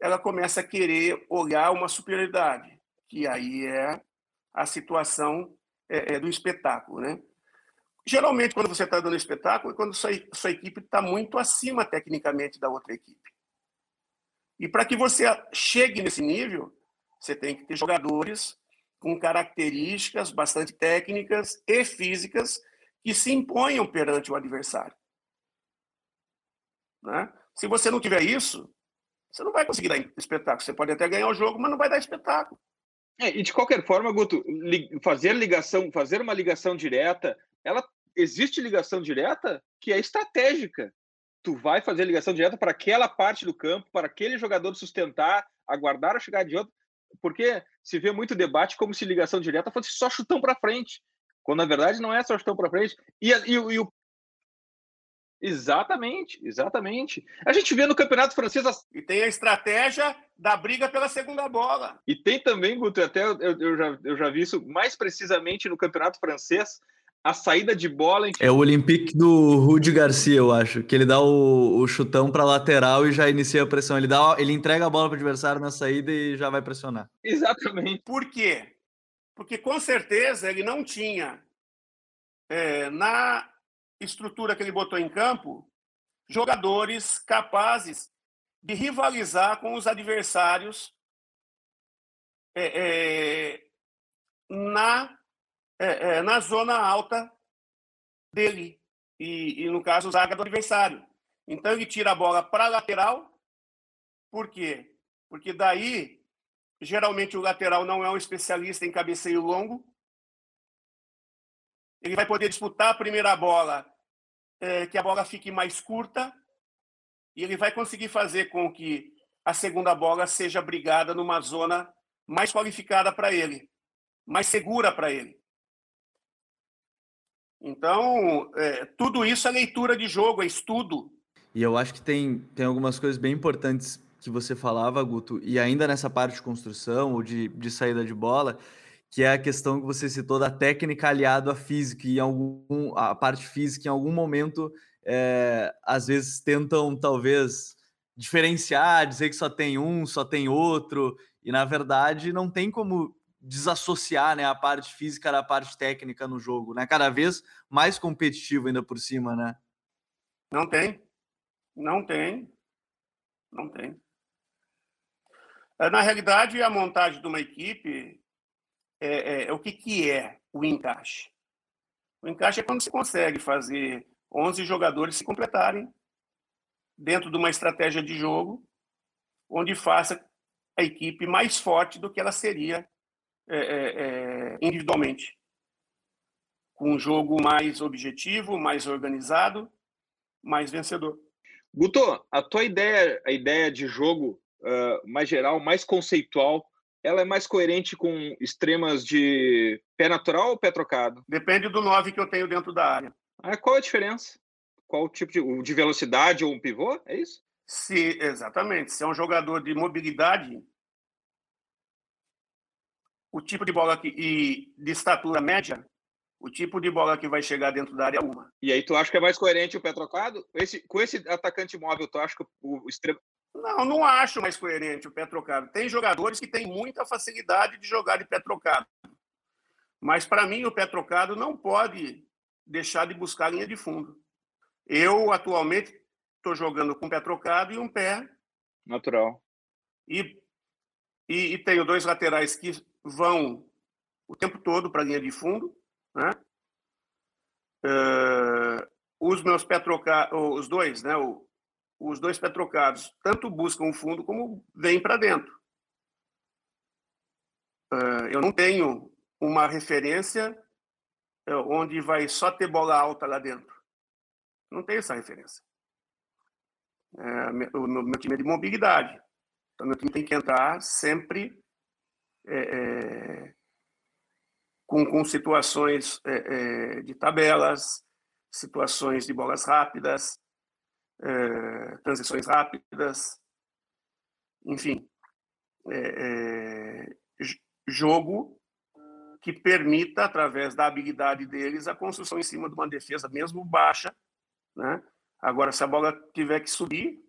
ela começa a querer olhar uma superioridade, que aí é a situação é, é, do espetáculo, né? Geralmente, quando você está dando espetáculo, é quando sua, sua equipe está muito acima tecnicamente da outra equipe. E para que você chegue nesse nível, você tem que ter jogadores com características bastante técnicas e físicas que se imponham perante o adversário. Né? Se você não tiver isso, você não vai conseguir dar espetáculo. Você pode até ganhar o jogo, mas não vai dar espetáculo. É, e de qualquer forma, Guto, fazer ligação, fazer uma ligação direta, ela existe ligação direta que é estratégica. Tu vai fazer ligação direta para aquela parte do campo, para aquele jogador sustentar, aguardar a chegada de outro, porque se vê muito debate como se ligação direta fosse só chutão para frente, quando na verdade não é só chutão para frente. E, e, e o Exatamente, exatamente. A gente vê no Campeonato Francês. E tem a estratégia da briga pela segunda bola. E tem também, Guto, até eu, eu, já, eu já vi isso mais precisamente no Campeonato Francês, a saída de bola. Em... É o Olympique do Rudi Garcia, eu acho, que ele dá o, o chutão para lateral e já inicia a pressão. Ele, dá, ele entrega a bola para o adversário na saída e já vai pressionar. Exatamente. Por quê? Porque com certeza ele não tinha é, na estrutura que ele botou em campo jogadores capazes de rivalizar com os adversários é, é, na, é, é na zona alta dele, e, e, no caso, zaga do adversário. Então, ele tira a bola para a lateral, por quê? Porque daí, geralmente, o lateral não é um especialista em cabeceio longo, ele vai poder disputar a primeira bola, é, que a bola fique mais curta, e ele vai conseguir fazer com que a segunda bola seja brigada numa zona mais qualificada para ele, mais segura para ele. Então, é, tudo isso é leitura de jogo, é estudo. E eu acho que tem, tem algumas coisas bem importantes que você falava, Guto, e ainda nessa parte de construção ou de, de saída de bola, que é a questão que você citou da técnica aliado à física, e algum, a parte física, em algum momento, é, às vezes tentam, talvez, diferenciar, dizer que só tem um, só tem outro, e na verdade não tem como desassociar né, a parte física da parte técnica no jogo, né? Cada vez mais competitivo ainda por cima, né? Não tem. Não tem. Não tem. É, na realidade, a montagem de uma equipe é, é, é, o que, que é o encaixe? O encaixe é quando se consegue fazer 11 jogadores se completarem dentro de uma estratégia de jogo onde faça a equipe mais forte do que ela seria é, é, é individualmente. Com um jogo mais objetivo, mais organizado, mais vencedor. Guto, a tua ideia, a ideia de jogo uh, mais geral, mais conceitual, ela é mais coerente com extremas de pé natural ou pé trocado? Depende do 9 que eu tenho dentro da área. Ah, qual a diferença? Qual o tipo de, de velocidade ou um pivô? É isso? Se, exatamente. Se é um jogador de mobilidade, o tipo de bola que, e de estatura média, o tipo de bola que vai chegar dentro da área é uma. E aí tu acha que é mais coerente o pé trocado? Esse, com esse atacante móvel, tu acha que o, o extremo, não, não acho mais coerente o pé trocado. Tem jogadores que têm muita facilidade de jogar de pé trocado. Mas, para mim, o pé trocado não pode deixar de buscar linha de fundo. Eu, atualmente, estou jogando com pé trocado e um pé. Natural. E, e, e tenho dois laterais que vão o tempo todo para a linha de fundo. Né? Uh, os meus pé trocados, os dois, né? O, os dois pé trocados tanto buscam o fundo como vêm para dentro. Uh, eu não tenho uma referência uh, onde vai só ter bola alta lá dentro. Não tenho essa referência. Uh, o meu, time é de mobilidade. Então, meu time tem que entrar sempre é, com, com situações é, de tabelas, situações de bolas rápidas, transições rápidas, enfim, jogo que permita, através da habilidade deles, a construção em cima de uma defesa, mesmo baixa. Né? Agora, se a bola tiver que subir,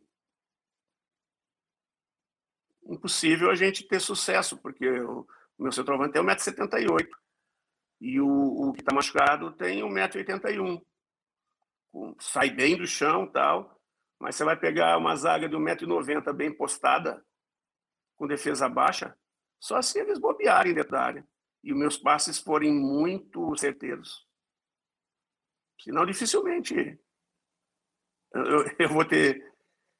impossível a gente ter sucesso, porque o meu centroavante tem 1,78m e o, o que está machucado tem 1,81m. Sai bem do chão tal, mas você vai pegar uma zaga de 1,90m bem postada, com defesa baixa, só se eles bobearem dentro da área e os meus passes forem muito certeiros. Senão, dificilmente eu, eu vou ter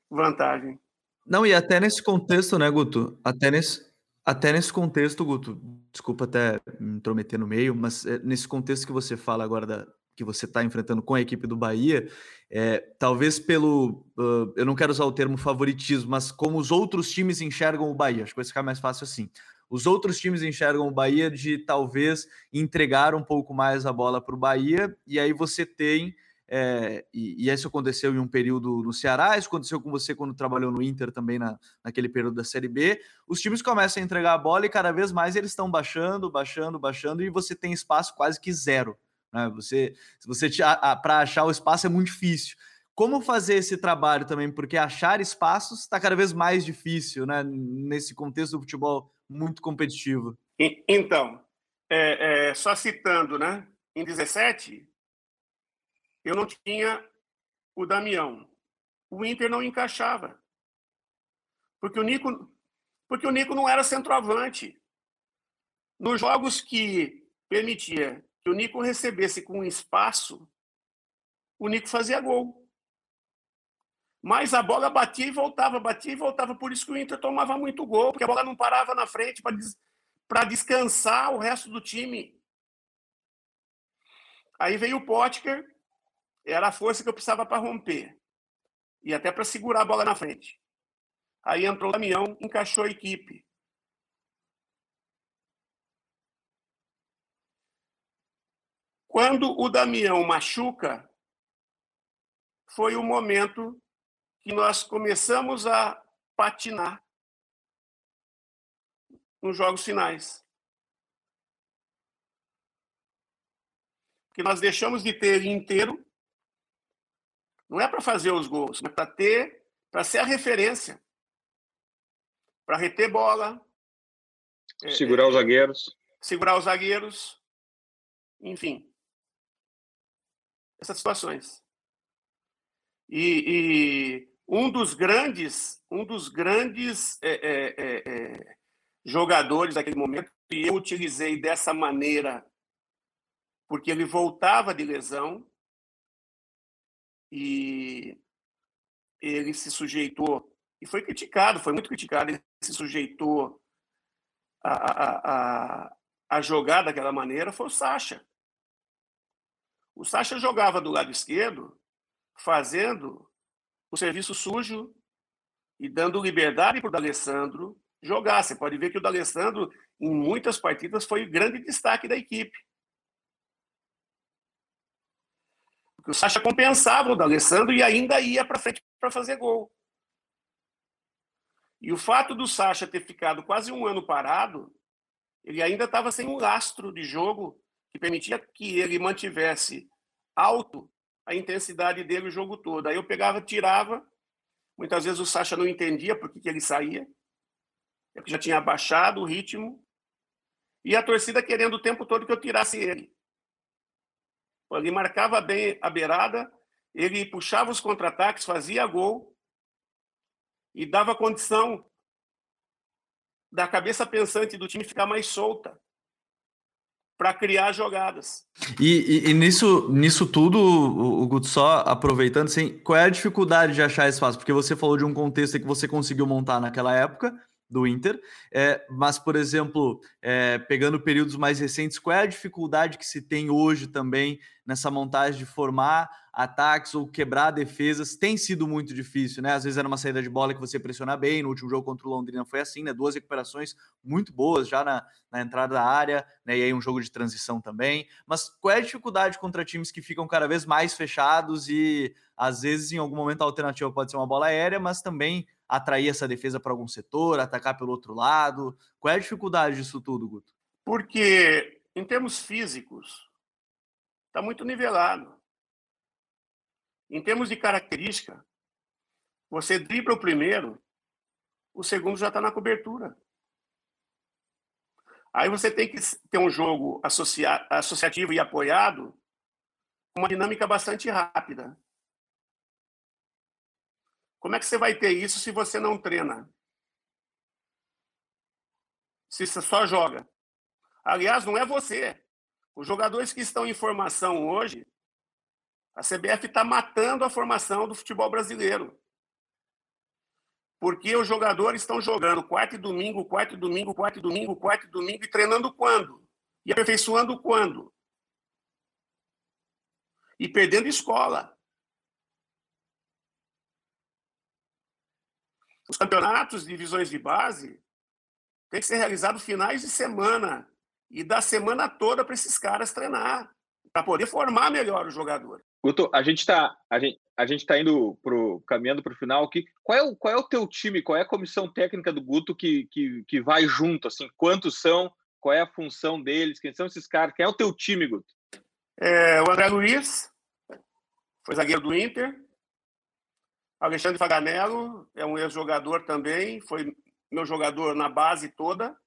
vantagem. Não, e até nesse contexto, né, Guto? Até nesse, até nesse contexto, Guto, desculpa até me intrometer no meio, mas é, nesse contexto que você fala agora da, que você está enfrentando com a equipe do Bahia, é, talvez pelo. Uh, eu não quero usar o termo favoritismo, mas como os outros times enxergam o Bahia, acho que vai ficar mais fácil assim. Os outros times enxergam o Bahia de talvez entregar um pouco mais a bola para o Bahia, e aí você tem é, e, e, isso aconteceu em um período no Ceará, isso aconteceu com você quando trabalhou no Inter também na, naquele período da Série B. Os times começam a entregar a bola e cada vez mais eles estão baixando, baixando, baixando, e você tem espaço quase que zero. Né? Você, você para achar o espaço é muito difícil. Como fazer esse trabalho também? Porque achar espaços está cada vez mais difícil, né? Nesse contexto do futebol muito competitivo. Então, é, é, só citando, né? Em 17, eu não tinha o Damião. O Inter não encaixava. Porque o Nico, porque o Nico não era centroavante. Nos jogos que permitia que o Nico recebesse com espaço, o Nico fazia gol. Mas a bola batia e voltava, batia e voltava. Por isso que o Inter tomava muito gol, porque a bola não parava na frente para des... descansar o resto do time. Aí veio o Potker, era a força que eu precisava para romper e até para segurar a bola na frente. Aí entrou o Damião, encaixou a equipe. Quando o Damião machuca, foi o momento que nós começamos a patinar nos jogos finais. Que nós deixamos de ter inteiro não é para fazer os gols, mas para ter, para ser a referência, para reter bola, é, segurar é, os zagueiros, segurar os zagueiros, enfim, essas situações. E, e um dos grandes, um dos grandes é, é, é, é jogadores daquele momento e eu utilizei dessa maneira porque ele voltava de lesão e ele se sujeitou, e foi criticado, foi muito criticado, ele se sujeitou a, a, a, a jogar daquela maneira, foi o Sacha. O Sacha jogava do lado esquerdo, fazendo o serviço sujo e dando liberdade para o D'Alessandro jogar. Você pode ver que o D'Alessandro, em muitas partidas, foi o grande destaque da equipe. O Sacha compensava o D'Alessandro e ainda ia para frente para fazer gol. E o fato do Sacha ter ficado quase um ano parado, ele ainda estava sem um lastro de jogo que permitia que ele mantivesse alto a intensidade dele o jogo todo. Aí eu pegava, tirava. Muitas vezes o Sacha não entendia por que, que ele saía, porque já tinha baixado o ritmo. E a torcida querendo o tempo todo que eu tirasse ele. Ele marcava bem a beirada, ele puxava os contra-ataques, fazia gol e dava condição da cabeça pensante do time ficar mais solta para criar jogadas. E, e, e, nisso, nisso tudo, o, o Guto, só aproveitando, assim, qual é a dificuldade de achar espaço? Porque você falou de um contexto que você conseguiu montar naquela época, do Inter. É, mas, por exemplo, é, pegando períodos mais recentes, qual é a dificuldade que se tem hoje também nessa montagem de formar ataques ou quebrar defesas? Tem sido muito difícil, né? Às vezes era uma saída de bola que você pressiona bem. No último jogo contra o Londrina foi assim, né? Duas recuperações muito boas já na, na entrada da área, né? E aí um jogo de transição também. Mas qual é a dificuldade contra times que ficam cada vez mais fechados e às vezes em algum momento a alternativa pode ser uma bola aérea, mas também atrair essa defesa para algum setor, atacar pelo outro lado? Qual é a dificuldade disso tudo, Guto? Porque, em termos físicos, está muito nivelado. Em termos de característica, você dribla o primeiro, o segundo já está na cobertura. Aí você tem que ter um jogo associativo e apoiado, uma dinâmica bastante rápida. Como é que você vai ter isso se você não treina? Se você só joga. Aliás, não é você. Os jogadores que estão em formação hoje, a CBF está matando a formação do futebol brasileiro. Porque os jogadores estão jogando quarto e domingo, quarto e domingo, quarto e domingo, quarto e domingo e treinando quando? E aperfeiçoando quando? E perdendo escola. Os campeonatos de divisões de base têm que ser realizados finais de semana e da semana toda para esses caras treinar, para poder formar melhor o jogador. Guto, a gente está a gente, a gente tá indo pro caminhando para o final aqui. Qual é o, qual é o teu time? Qual é a comissão técnica do Guto que, que, que vai junto? Assim, quantos são? Qual é a função deles? Quem são esses caras? Quem é o teu time, Guto? É, o André Luiz foi zagueiro do Inter. Alexandre Faganello é um ex-jogador também, foi meu jogador na base toda.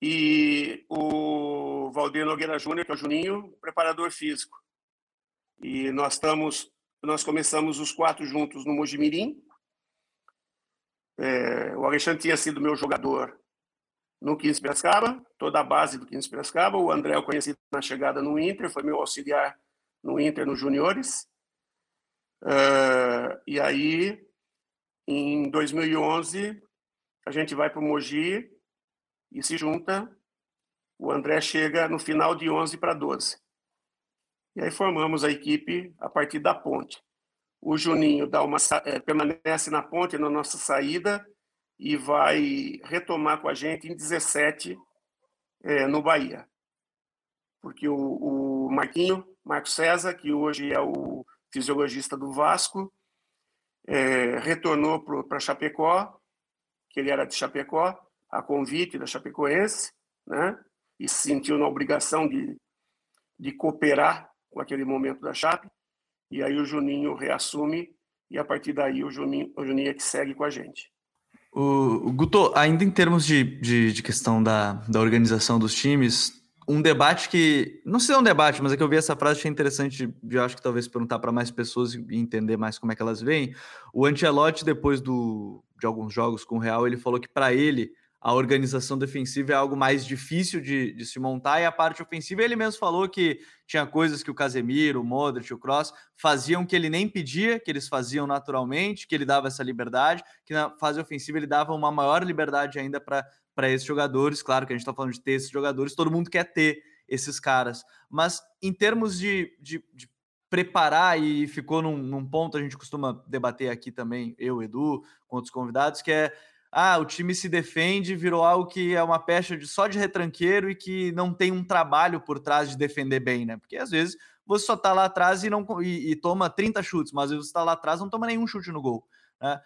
E o Valdir Nogueira Júnior, que é o Juninho, preparador físico. E nós estamos, nós começamos os quatro juntos no Mojimirim. É, o Alexandre tinha sido meu jogador no 15 Piracicaba, toda a base do 15 Piracicaba. O André eu conheci na chegada no Inter, foi meu auxiliar no Inter nos juniores. Uh, e aí, em 2011, a gente vai para o Mogi e se junta. O André chega no final de 11 para 12. E aí formamos a equipe a partir da ponte. O Juninho dá uma, é, permanece na ponte na nossa saída e vai retomar com a gente em 17 é, no Bahia. Porque o, o Marquinho, Marco César, que hoje é o fisiologista do Vasco, é, retornou para Chapecó, que ele era de Chapecó, a convite da Chapecoense, né? e se sentiu na obrigação de, de cooperar com aquele momento da Chape, e aí o Juninho reassume, e a partir daí o Juninho, o Juninho é que segue com a gente. O, Guto, ainda em termos de, de, de questão da, da organização dos times, um debate que. Não sei se é um debate, mas é que eu vi essa frase, achei interessante, eu acho que talvez perguntar para mais pessoas e entender mais como é que elas veem. O Ancelotti, depois do, de alguns jogos com o Real, ele falou que para ele a organização defensiva é algo mais difícil de, de, se montar e a parte ofensiva ele mesmo falou que tinha coisas que o Casemiro, o Modric, o Cross faziam que ele nem pedia, que eles faziam naturalmente, que ele dava essa liberdade, que na fase ofensiva ele dava uma maior liberdade ainda para para esses jogadores. Claro que a gente está falando de ter esses jogadores, todo mundo quer ter esses caras. Mas em termos de, de, de preparar, e ficou num, num, ponto, a gente costuma debater aqui também, eu, Edu, com outros convidados, que é. Ah, o time se defende, virou algo que é uma pecha de, só de retranqueiro e que não tem um trabalho por trás de defender bem, né? Porque às vezes você só tá lá atrás e não e, e toma 30 chutes, mas às vezes você tá lá atrás não toma nenhum chute no gol. Né?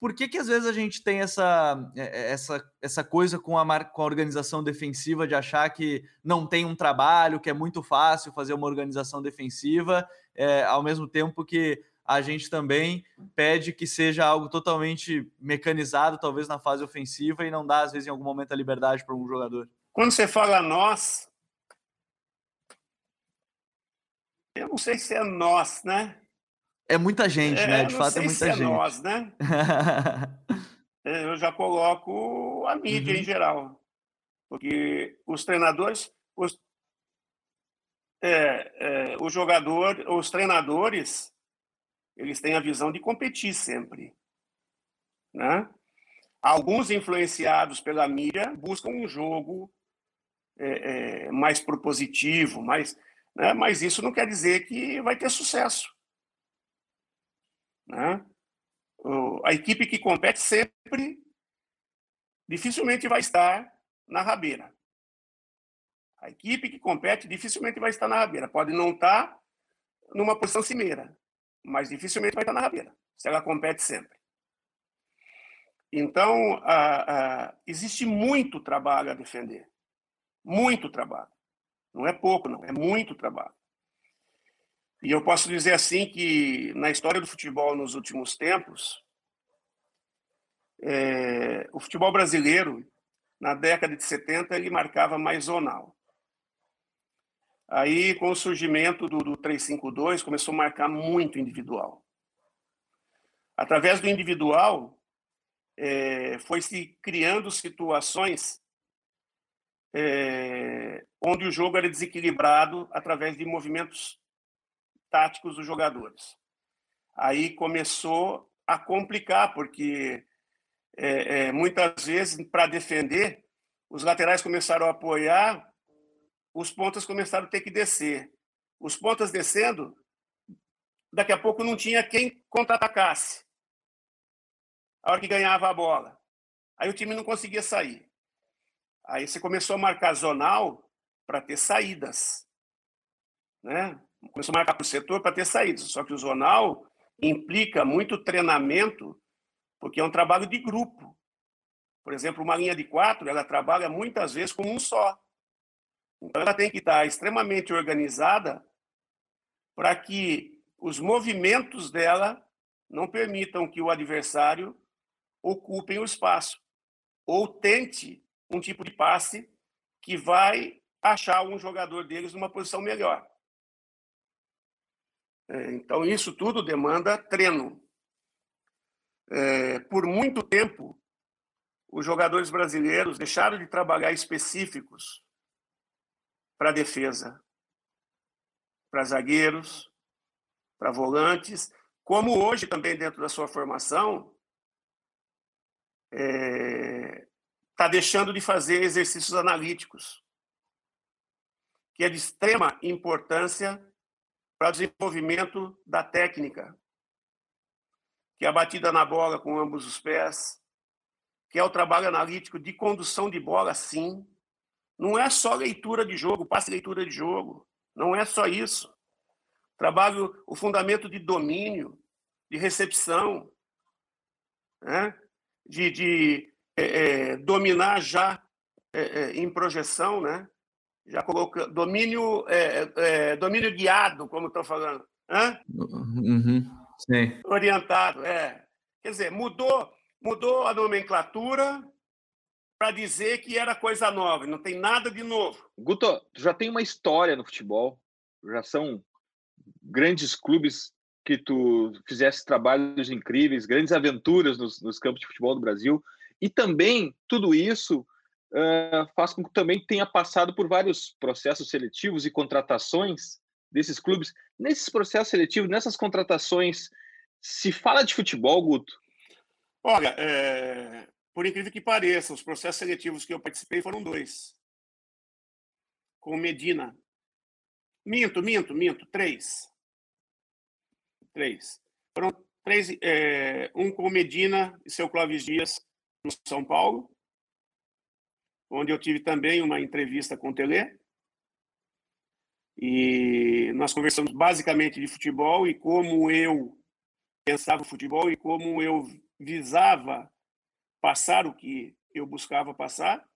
Por que, que às vezes a gente tem essa, é, é, essa, essa coisa com a, com a organização defensiva de achar que não tem um trabalho, que é muito fácil fazer uma organização defensiva, é, ao mesmo tempo que a gente também pede que seja algo totalmente mecanizado, talvez na fase ofensiva, e não dá, às vezes, em algum momento, a liberdade para um jogador? Quando você fala nós, eu não sei se é nós, né? É muita gente, é, né? De fato, é muita se gente. É nós, né? eu já coloco a mídia uhum. em geral. Porque os treinadores, os, é, é, o jogador, os treinadores, eles têm a visão de competir sempre. Né? Alguns influenciados pela mídia buscam um jogo é, é, mais propositivo, mais, né? mas isso não quer dizer que vai ter sucesso. Né? A equipe que compete sempre dificilmente vai estar na rabeira. A equipe que compete dificilmente vai estar na rabeira. Pode não estar numa posição cimeira, mas dificilmente vai estar na rabeira, se ela compete sempre. Então, existe muito trabalho a defender. Muito trabalho. Não é pouco, não, é muito trabalho. E eu posso dizer assim que na história do futebol nos últimos tempos, é, o futebol brasileiro, na década de 70, ele marcava mais zonal. Aí, com o surgimento do, do 352, começou a marcar muito individual. Através do individual, é, foi se criando situações é, onde o jogo era desequilibrado através de movimentos táticos dos jogadores. Aí começou a complicar, porque é, é, muitas vezes, para defender, os laterais começaram a apoiar, os pontas começaram a ter que descer. Os pontas descendo, daqui a pouco não tinha quem contra-atacasse. A hora que ganhava a bola. Aí o time não conseguia sair. Aí você começou a marcar zonal para ter saídas. Né? Começou a marcar o setor para ter saídas. Só que o zonal implica muito treinamento porque é um trabalho de grupo. Por exemplo, uma linha de quatro, ela trabalha muitas vezes como um só. Então, ela tem que estar extremamente organizada para que os movimentos dela não permitam que o adversário ocupe o espaço ou tente um tipo de passe que vai achar um jogador deles numa posição melhor. É, então, isso tudo demanda treino. É, por muito tempo, os jogadores brasileiros deixaram de trabalhar específicos para defesa, para zagueiros, para volantes, como hoje também dentro da sua formação está é, tá deixando de fazer exercícios analíticos, que é de extrema importância para desenvolvimento da técnica, que é a batida na bola com ambos os pés, que é o trabalho analítico de condução de bola, sim. Não é só leitura de jogo, passe leitura de jogo. Não é só isso. Trabalho o fundamento de domínio, de recepção, né? de, de é, é, dominar já é, é em projeção, né? Já coloca domínio, é, é, domínio guiado, como estou falando. Hã? Uhum. Sim. Orientado, é. Quer dizer, mudou, mudou a nomenclatura para dizer que era coisa nova, não tem nada de novo. Guto, tu já tem uma história no futebol, já são grandes clubes que tu fizesse trabalhos incríveis, grandes aventuras nos, nos campos de futebol do Brasil, e também tudo isso uh, faz com que também tenha passado por vários processos seletivos e contratações desses clubes. Nesses processos seletivos, nessas contratações, se fala de futebol, Guto? Olha, é... por incrível que pareça, os processos seletivos que eu participei foram dois. Com Medina. Minto, minto, minto, três. Três. Foram três, é... um com Medina e seu Clóvis Dias, no São Paulo, onde eu tive também uma entrevista com o Tele. E nós conversamos basicamente de futebol e como eu pensava o futebol e como eu visava passar o que eu buscava passar.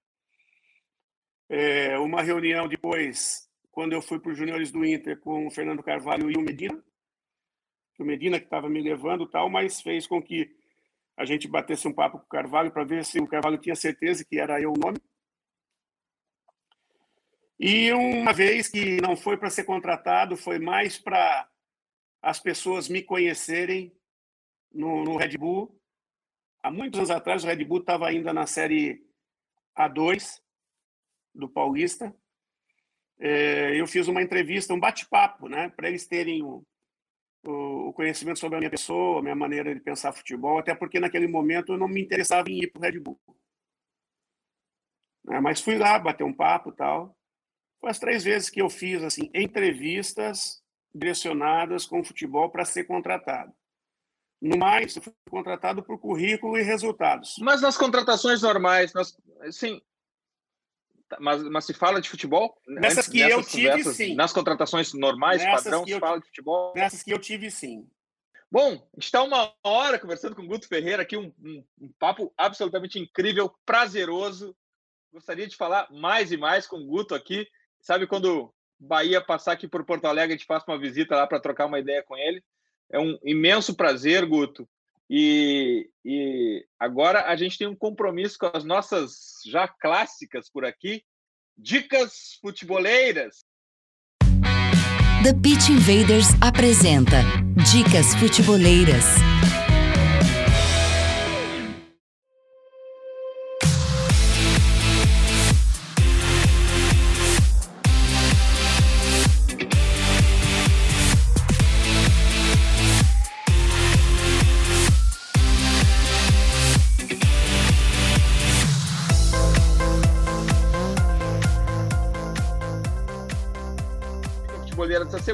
É, uma reunião depois, quando eu fui para os juniores do Inter com o Fernando Carvalho e o Medina, o Medina que estava me levando tal, mas fez com que a gente batesse um papo com o Carvalho para ver se o Carvalho tinha certeza que era eu o nome. E uma vez que não foi para ser contratado, foi mais para as pessoas me conhecerem no, no, Red Bull. Há muitos anos atrás, o Red Bull estava ainda na série A2 do Paulista. É, eu fiz uma entrevista, um bate-papo, né, para eles terem um, o conhecimento sobre a minha pessoa, a minha maneira de pensar futebol, até porque naquele momento eu não me interessava em ir para o Red Bull. Né, mas fui lá bater um papo tal. Foi as três vezes que eu fiz assim entrevistas direcionadas com o futebol para ser contratado. No mais, eu fui contratado por currículo e resultados. Mas nas contratações normais, nós, sim, tá, mas, mas se fala de futebol? Nessas que eu tive, sim. Nas contratações normais, nessas padrão, se fala de futebol? Nessas que eu tive, sim. Bom, a gente está uma hora conversando com o Guto Ferreira aqui, um, um, um, papo absolutamente incrível, prazeroso. Gostaria de falar mais e mais com o Guto aqui. Sabe quando Bahia passar aqui por Porto Alegre, a gente faça uma visita lá para trocar uma ideia com ele. É um imenso prazer, Guto. E, e agora a gente tem um compromisso com as nossas já clássicas por aqui, dicas futeboleiras. The Pitch Invaders apresenta Dicas Futeboleiras.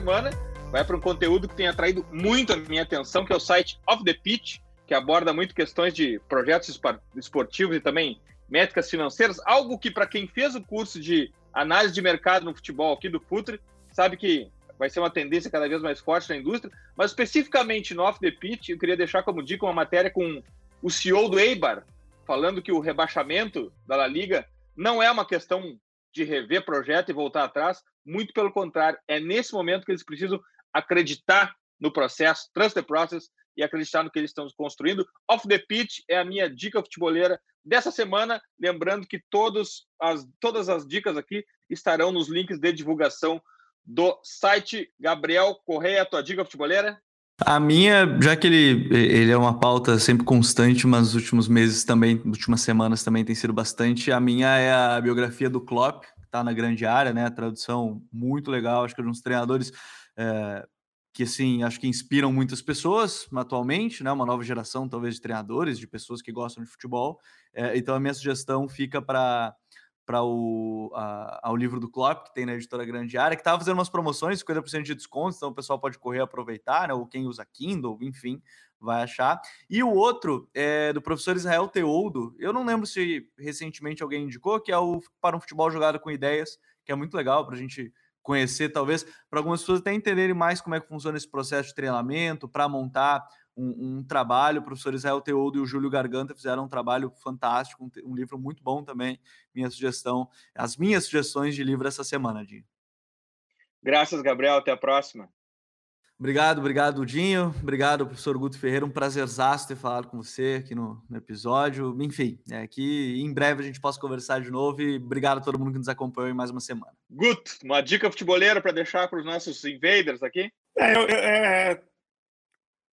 Semana vai para um conteúdo que tem atraído muito a minha atenção, que é o site Off the Pitch, que aborda muito questões de projetos esportivos e também métricas financeiras, algo que para quem fez o curso de análise de mercado no futebol aqui do Futre, sabe que vai ser uma tendência cada vez mais forte na indústria, mas especificamente no Off the Pitch, eu queria deixar como dica uma matéria com o CEO do Eibar, falando que o rebaixamento da La Liga não é uma questão de rever projeto e voltar atrás, muito pelo contrário, é nesse momento que eles precisam acreditar no processo, trust the process, e acreditar no que eles estão construindo. Off the pitch é a minha dica futeboleira dessa semana. Lembrando que todos as, todas as dicas aqui estarão nos links de divulgação do site. Gabriel Correia, tua dica futeboleira? A minha, já que ele, ele é uma pauta sempre constante, mas nos últimos meses também, últimas semanas também tem sido bastante, a minha é a biografia do Klopp, está na grande área, né? Tradução muito legal, acho que é um dos treinadores é, que, assim, acho que inspiram muitas pessoas atualmente, né? Uma nova geração, talvez, de treinadores, de pessoas que gostam de futebol. É, então, a minha sugestão fica para para o a, ao livro do Klopp, que tem na editora Grande Área, que estava fazendo umas promoções, 50% de desconto, então o pessoal pode correr aproveitar, né? Ou quem usa Kindle, enfim, vai achar. E o outro é do professor Israel Teoldo. Eu não lembro se recentemente alguém indicou, que é o Para um Futebol Jogado com Ideias, que é muito legal para a gente conhecer, talvez, para algumas pessoas até entenderem mais como é que funciona esse processo de treinamento, para montar um, um, trabalho. O professor Israel Teoldo e o Júlio Garganta fizeram um trabalho fantástico, um, um, livro muito bom também. Minha sugestão, as minhas sugestões de livro essa semana, Dinho. Graças, Gabriel. Até a próxima. Obrigado, obrigado, Dinho. Obrigado, professor Guto Ferreira. Um prazerzaço ter falado com você aqui no, no episódio. Enfim, é que em breve a gente possa conversar de novo e obrigado a todo mundo que nos acompanhou em mais uma semana. Guto, uma dica futeboleira para deixar para os nossos invaders aqui? É, eu, é,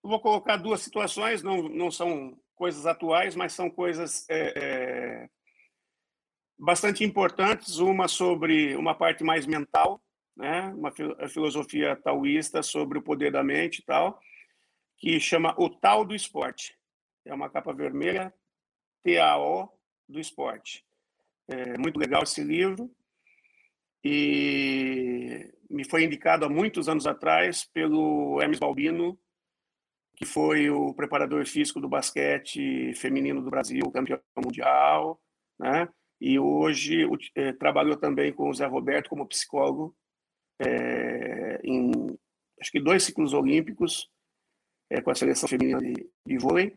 vou colocar duas situações, não, não são coisas atuais, mas são coisas é, é, bastante importantes. Uma sobre uma parte mais mental, né? uma filosofia taoísta sobre o poder da mente e tal, que chama O Tal do Esporte. É uma capa vermelha, T-A-O do esporte. É muito legal esse livro e me foi indicado há muitos anos atrás pelo Hermes Balbino, que foi o preparador físico do basquete feminino do Brasil, campeão mundial, né? E hoje é, trabalhou também com o Zé Roberto como psicólogo é, em acho que dois ciclos olímpicos é, com a seleção feminina de, de vôlei.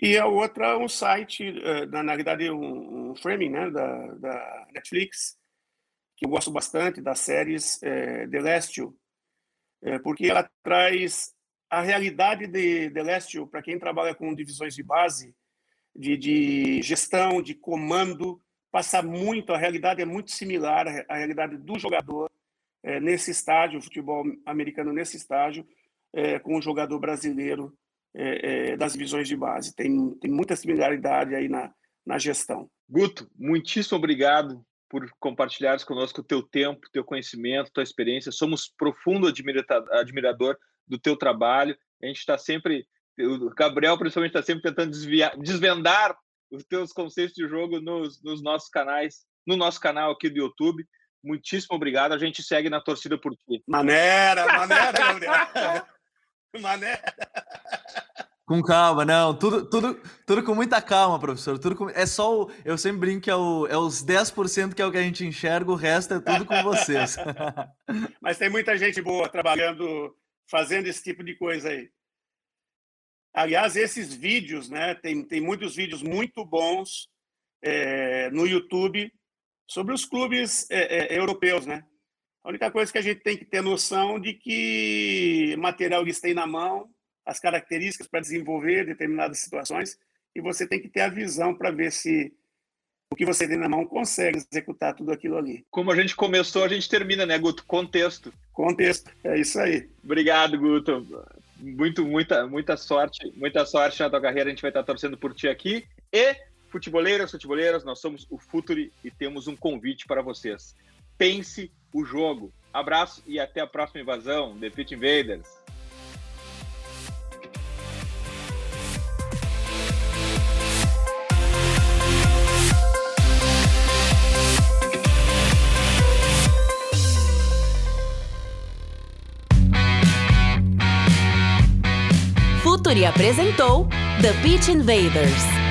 E a outra um site, é, na, na realidade um, um framing né, da, da, Netflix, que eu gosto bastante das séries é, Celestial, é, porque ela traz a realidade de Celestial, para quem trabalha com divisões de base, de, de gestão, de comando, passa muito, a realidade é muito similar à realidade do jogador é, nesse estágio, o futebol americano nesse estágio, é, com o jogador brasileiro é, das divisões de base. Tem, tem muita similaridade aí na, na gestão. Guto, muitíssimo obrigado por compartilhares conosco o teu tempo, teu conhecimento, tua experiência. Somos profundo admirador do teu trabalho. A gente está sempre, o Gabriel principalmente está sempre tentando desviar, desvendar os teus conceitos de jogo nos, nos nossos canais, no nosso canal aqui do YouTube. Muitíssimo obrigado. A gente segue na torcida por ti. Maneira, maneira, Gabriel. maneira. Com calma, não. Tudo, tudo, tudo com muita calma, professor. Tudo com... É só o... Eu sempre brinco que é, o... é os 10% que é o que a gente enxerga, o resto é tudo com vocês. Mas tem muita gente boa trabalhando, fazendo esse tipo de coisa aí. Aliás, esses vídeos, né? Tem, tem muitos vídeos muito bons é, no YouTube sobre os clubes é, é, europeus, né? A única coisa que a gente tem que ter noção de que material eles têm na mão, as características para desenvolver determinadas situações e você tem que ter a visão para ver se o que você tem na mão consegue executar tudo aquilo ali. Como a gente começou, a gente termina, né, Guto? Contexto. Contexto, é isso aí. Obrigado, Guto. Muito, muita, muita sorte, muita sorte na tua carreira. A gente vai estar torcendo por ti aqui. E, futeboleiras, futeboleiras, nós somos o Futuri e temos um convite para vocês. Pense o jogo. Abraço e até a próxima invasão, The Pit Invaders. Futuri apresentou The Pitch Invaders.